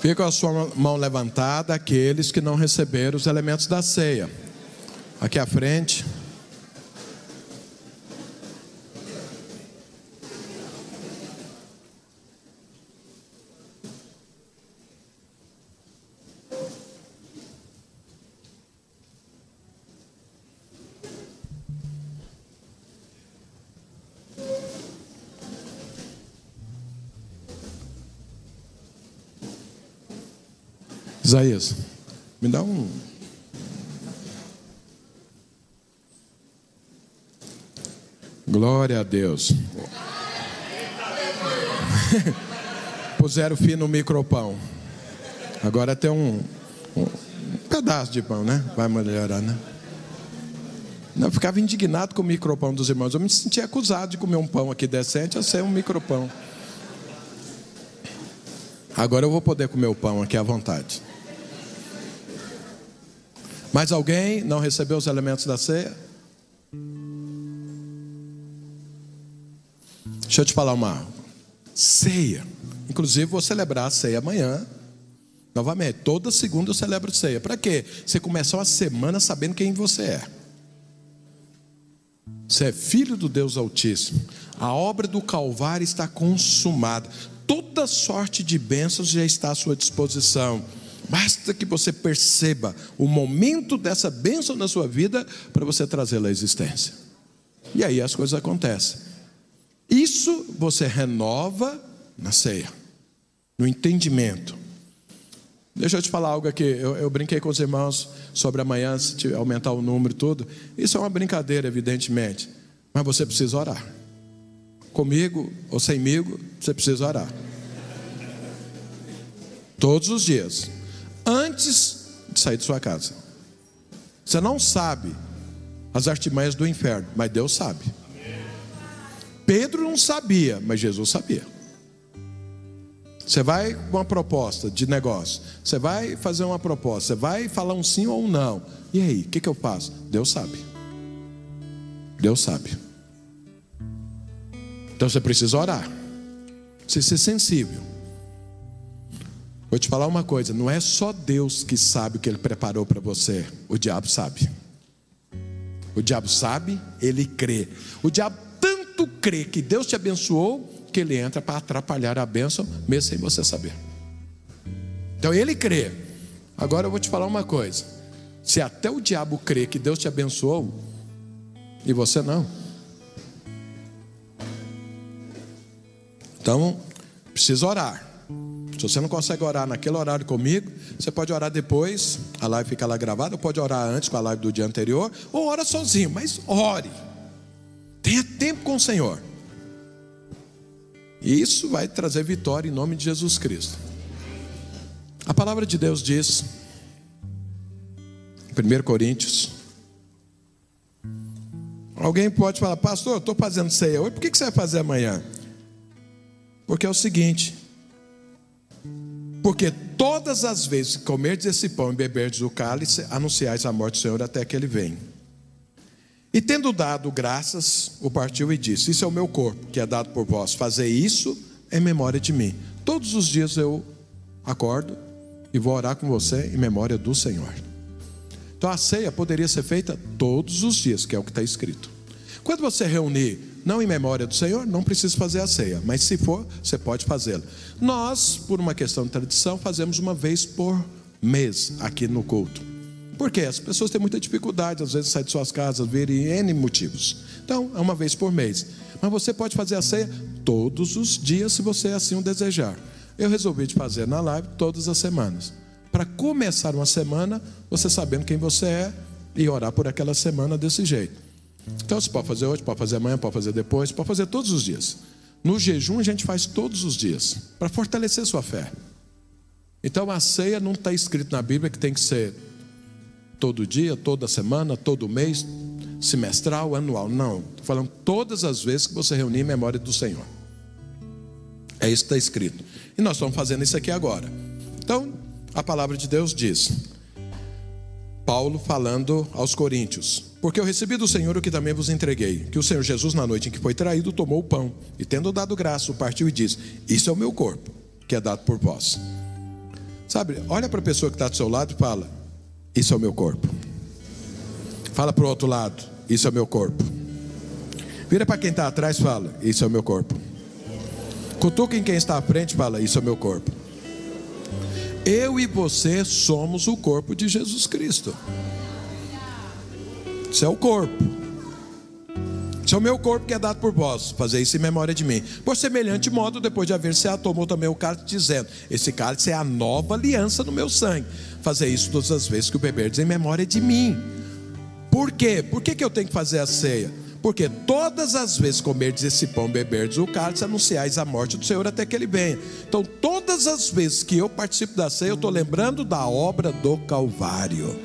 Fica a sua mão levantada aqueles que não receberam os elementos da ceia. Aqui à frente. Isaías, me dá um. Glória a Deus. Puseram fim no micropão. Agora tem um, um, pedaço de pão, né? Vai melhorar, né? Não, eu ficava indignado com o micropão dos irmãos. Eu me sentia acusado de comer um pão aqui decente a ser um micropão. Agora eu vou poder comer o pão aqui à vontade. Mais alguém não recebeu os elementos da ceia? Deixa eu te falar uma ceia. Inclusive, vou celebrar a ceia amanhã. Novamente, toda segunda eu celebro ceia. Para quê? Você começou a semana sabendo quem você é. Você é filho do Deus Altíssimo. A obra do Calvário está consumada. Toda sorte de bênçãos já está à sua disposição. Basta que você perceba o momento dessa bênção na sua vida para você trazê-la à existência. E aí as coisas acontecem. Isso você renova na ceia, no entendimento. Deixa eu te falar algo aqui. Eu, eu, brinquei com os irmãos sobre amanhã, se aumentar o número e tudo. Isso é uma brincadeira, evidentemente. Mas você precisa orar. Comigo ou semigo, você precisa orar. Todos os dias. Antes de sair de sua casa. Você não sabe as artimanhas do inferno, mas Deus sabe. Pedro não sabia, mas Jesus sabia. Você vai com uma proposta de negócio, você vai fazer uma proposta, você vai falar um sim ou um não. E aí, o que, que eu faço? Deus sabe. Deus sabe. Então você precisa orar, precisa ser sensível. Vou te falar uma coisa: não é só Deus que sabe o que Ele preparou para você, o diabo sabe. O diabo sabe, ele crê. O diabo tanto crê que Deus te abençoou que ele entra para atrapalhar a bênção, mesmo sem você saber. Então ele crê. Agora eu vou te falar uma coisa: se até o diabo crê que Deus te abençoou, e você não. Então, precisa orar. Se você não consegue orar naquele horário comigo, você pode orar depois, a live fica lá gravada, ou pode orar antes com a live do dia anterior, ou ora sozinho, mas ore. Tenha tempo com o Senhor. E isso vai trazer vitória em nome de Jesus Cristo. A palavra de Deus diz, em 1 Coríntios, alguém pode falar, pastor, eu estou fazendo ceia hoje, por que você vai fazer amanhã? Porque é o seguinte, porque todas as vezes que comerdes esse pão e beberdes o cálice, anunciais a morte do Senhor até que ele venha. E tendo dado graças, o partiu e disse: Isso é o meu corpo, que é dado por vós. Fazer isso em memória de mim. Todos os dias eu acordo e vou orar com você em memória do Senhor. Então a ceia poderia ser feita todos os dias, que é o que está escrito. Quando você reunir, não em memória do Senhor, não precisa fazer a ceia, mas se for, você pode fazê-la. Nós, por uma questão de tradição, fazemos uma vez por mês aqui no culto. Porque as pessoas têm muita dificuldade, às vezes, sair de suas casas, verem N motivos. Então, é uma vez por mês. Mas você pode fazer a ceia todos os dias, se você assim o desejar. Eu resolvi de fazer na live todas as semanas. Para começar uma semana, você sabendo quem você é e orar por aquela semana desse jeito. Então, você pode fazer hoje, pode fazer amanhã, pode fazer depois, pode fazer todos os dias. No jejum, a gente faz todos os dias, para fortalecer sua fé. Então, a ceia não está escrito na Bíblia que tem que ser todo dia, toda semana, todo mês, semestral, anual. Não, estou falando todas as vezes que você reunir em memória do Senhor. É isso que está escrito. E nós estamos fazendo isso aqui agora. Então, a palavra de Deus diz: Paulo falando aos Coríntios: Porque eu recebi do Senhor o que também vos entreguei, que o Senhor Jesus, na noite em que foi traído, tomou o pão e, tendo dado graça, o partiu e disse: Isso é o meu corpo, que é dado por vós. Sabe, olha para a pessoa que está do seu lado e fala: isso é o meu corpo. Fala para o outro lado. Isso é o meu corpo. Vira para quem está atrás fala. Isso é o meu corpo. Cutuca em quem está à frente fala. Isso é o meu corpo. Eu e você somos o corpo de Jesus Cristo. Isso é o corpo. Isso é o meu corpo que é dado por vós. Fazer isso em memória de mim. Por semelhante modo, depois de haver se tomou também o cálice, dizendo: Esse cálice é a nova aliança no meu sangue fazer isso todas as vezes que o beberdes em memória de mim. Por quê? Por que, que eu tenho que fazer a ceia? Porque todas as vezes comerdes esse pão, beberdes o cálice, anunciais a morte do Senhor até que ele venha. Então, todas as vezes que eu participo da ceia, eu estou lembrando da obra do Calvário,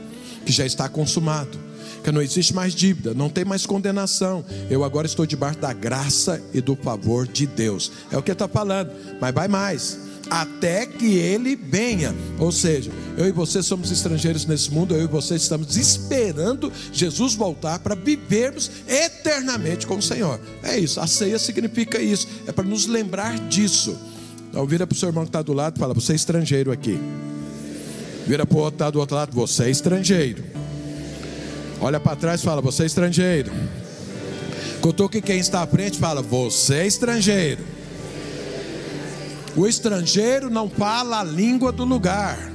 que já está consumado, que não existe mais dívida, não tem mais condenação. Eu agora estou debaixo da graça e do favor de Deus. É o que está falando, mas vai mais. até que ele venha. Ou seja, eu e você somos estrangeiros nesse mundo, eu e você estamos esperando Jesus voltar para vivermos eternamente com o Senhor. É isso, a ceia significa isso, é para nos lembrar disso. Então vira para o seu irmão que está do lado e fala: Você é estrangeiro aqui. Vira para o outro que está do outro lado: Você é estrangeiro. Olha para trás e fala: Você é estrangeiro. que quem está à frente fala: Você é estrangeiro. O estrangeiro não fala a língua do lugar.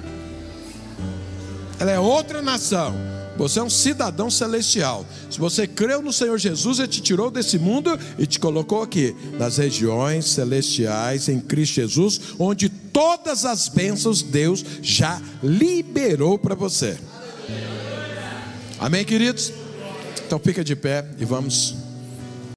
Ela é outra nação. Você é um cidadão celestial. Se você creu no Senhor Jesus, Ele te tirou desse mundo e te colocou aqui, nas regiões celestiais, em Cristo Jesus, onde todas as bênçãos Deus já liberou para você. Amém, queridos? Então fica de pé e vamos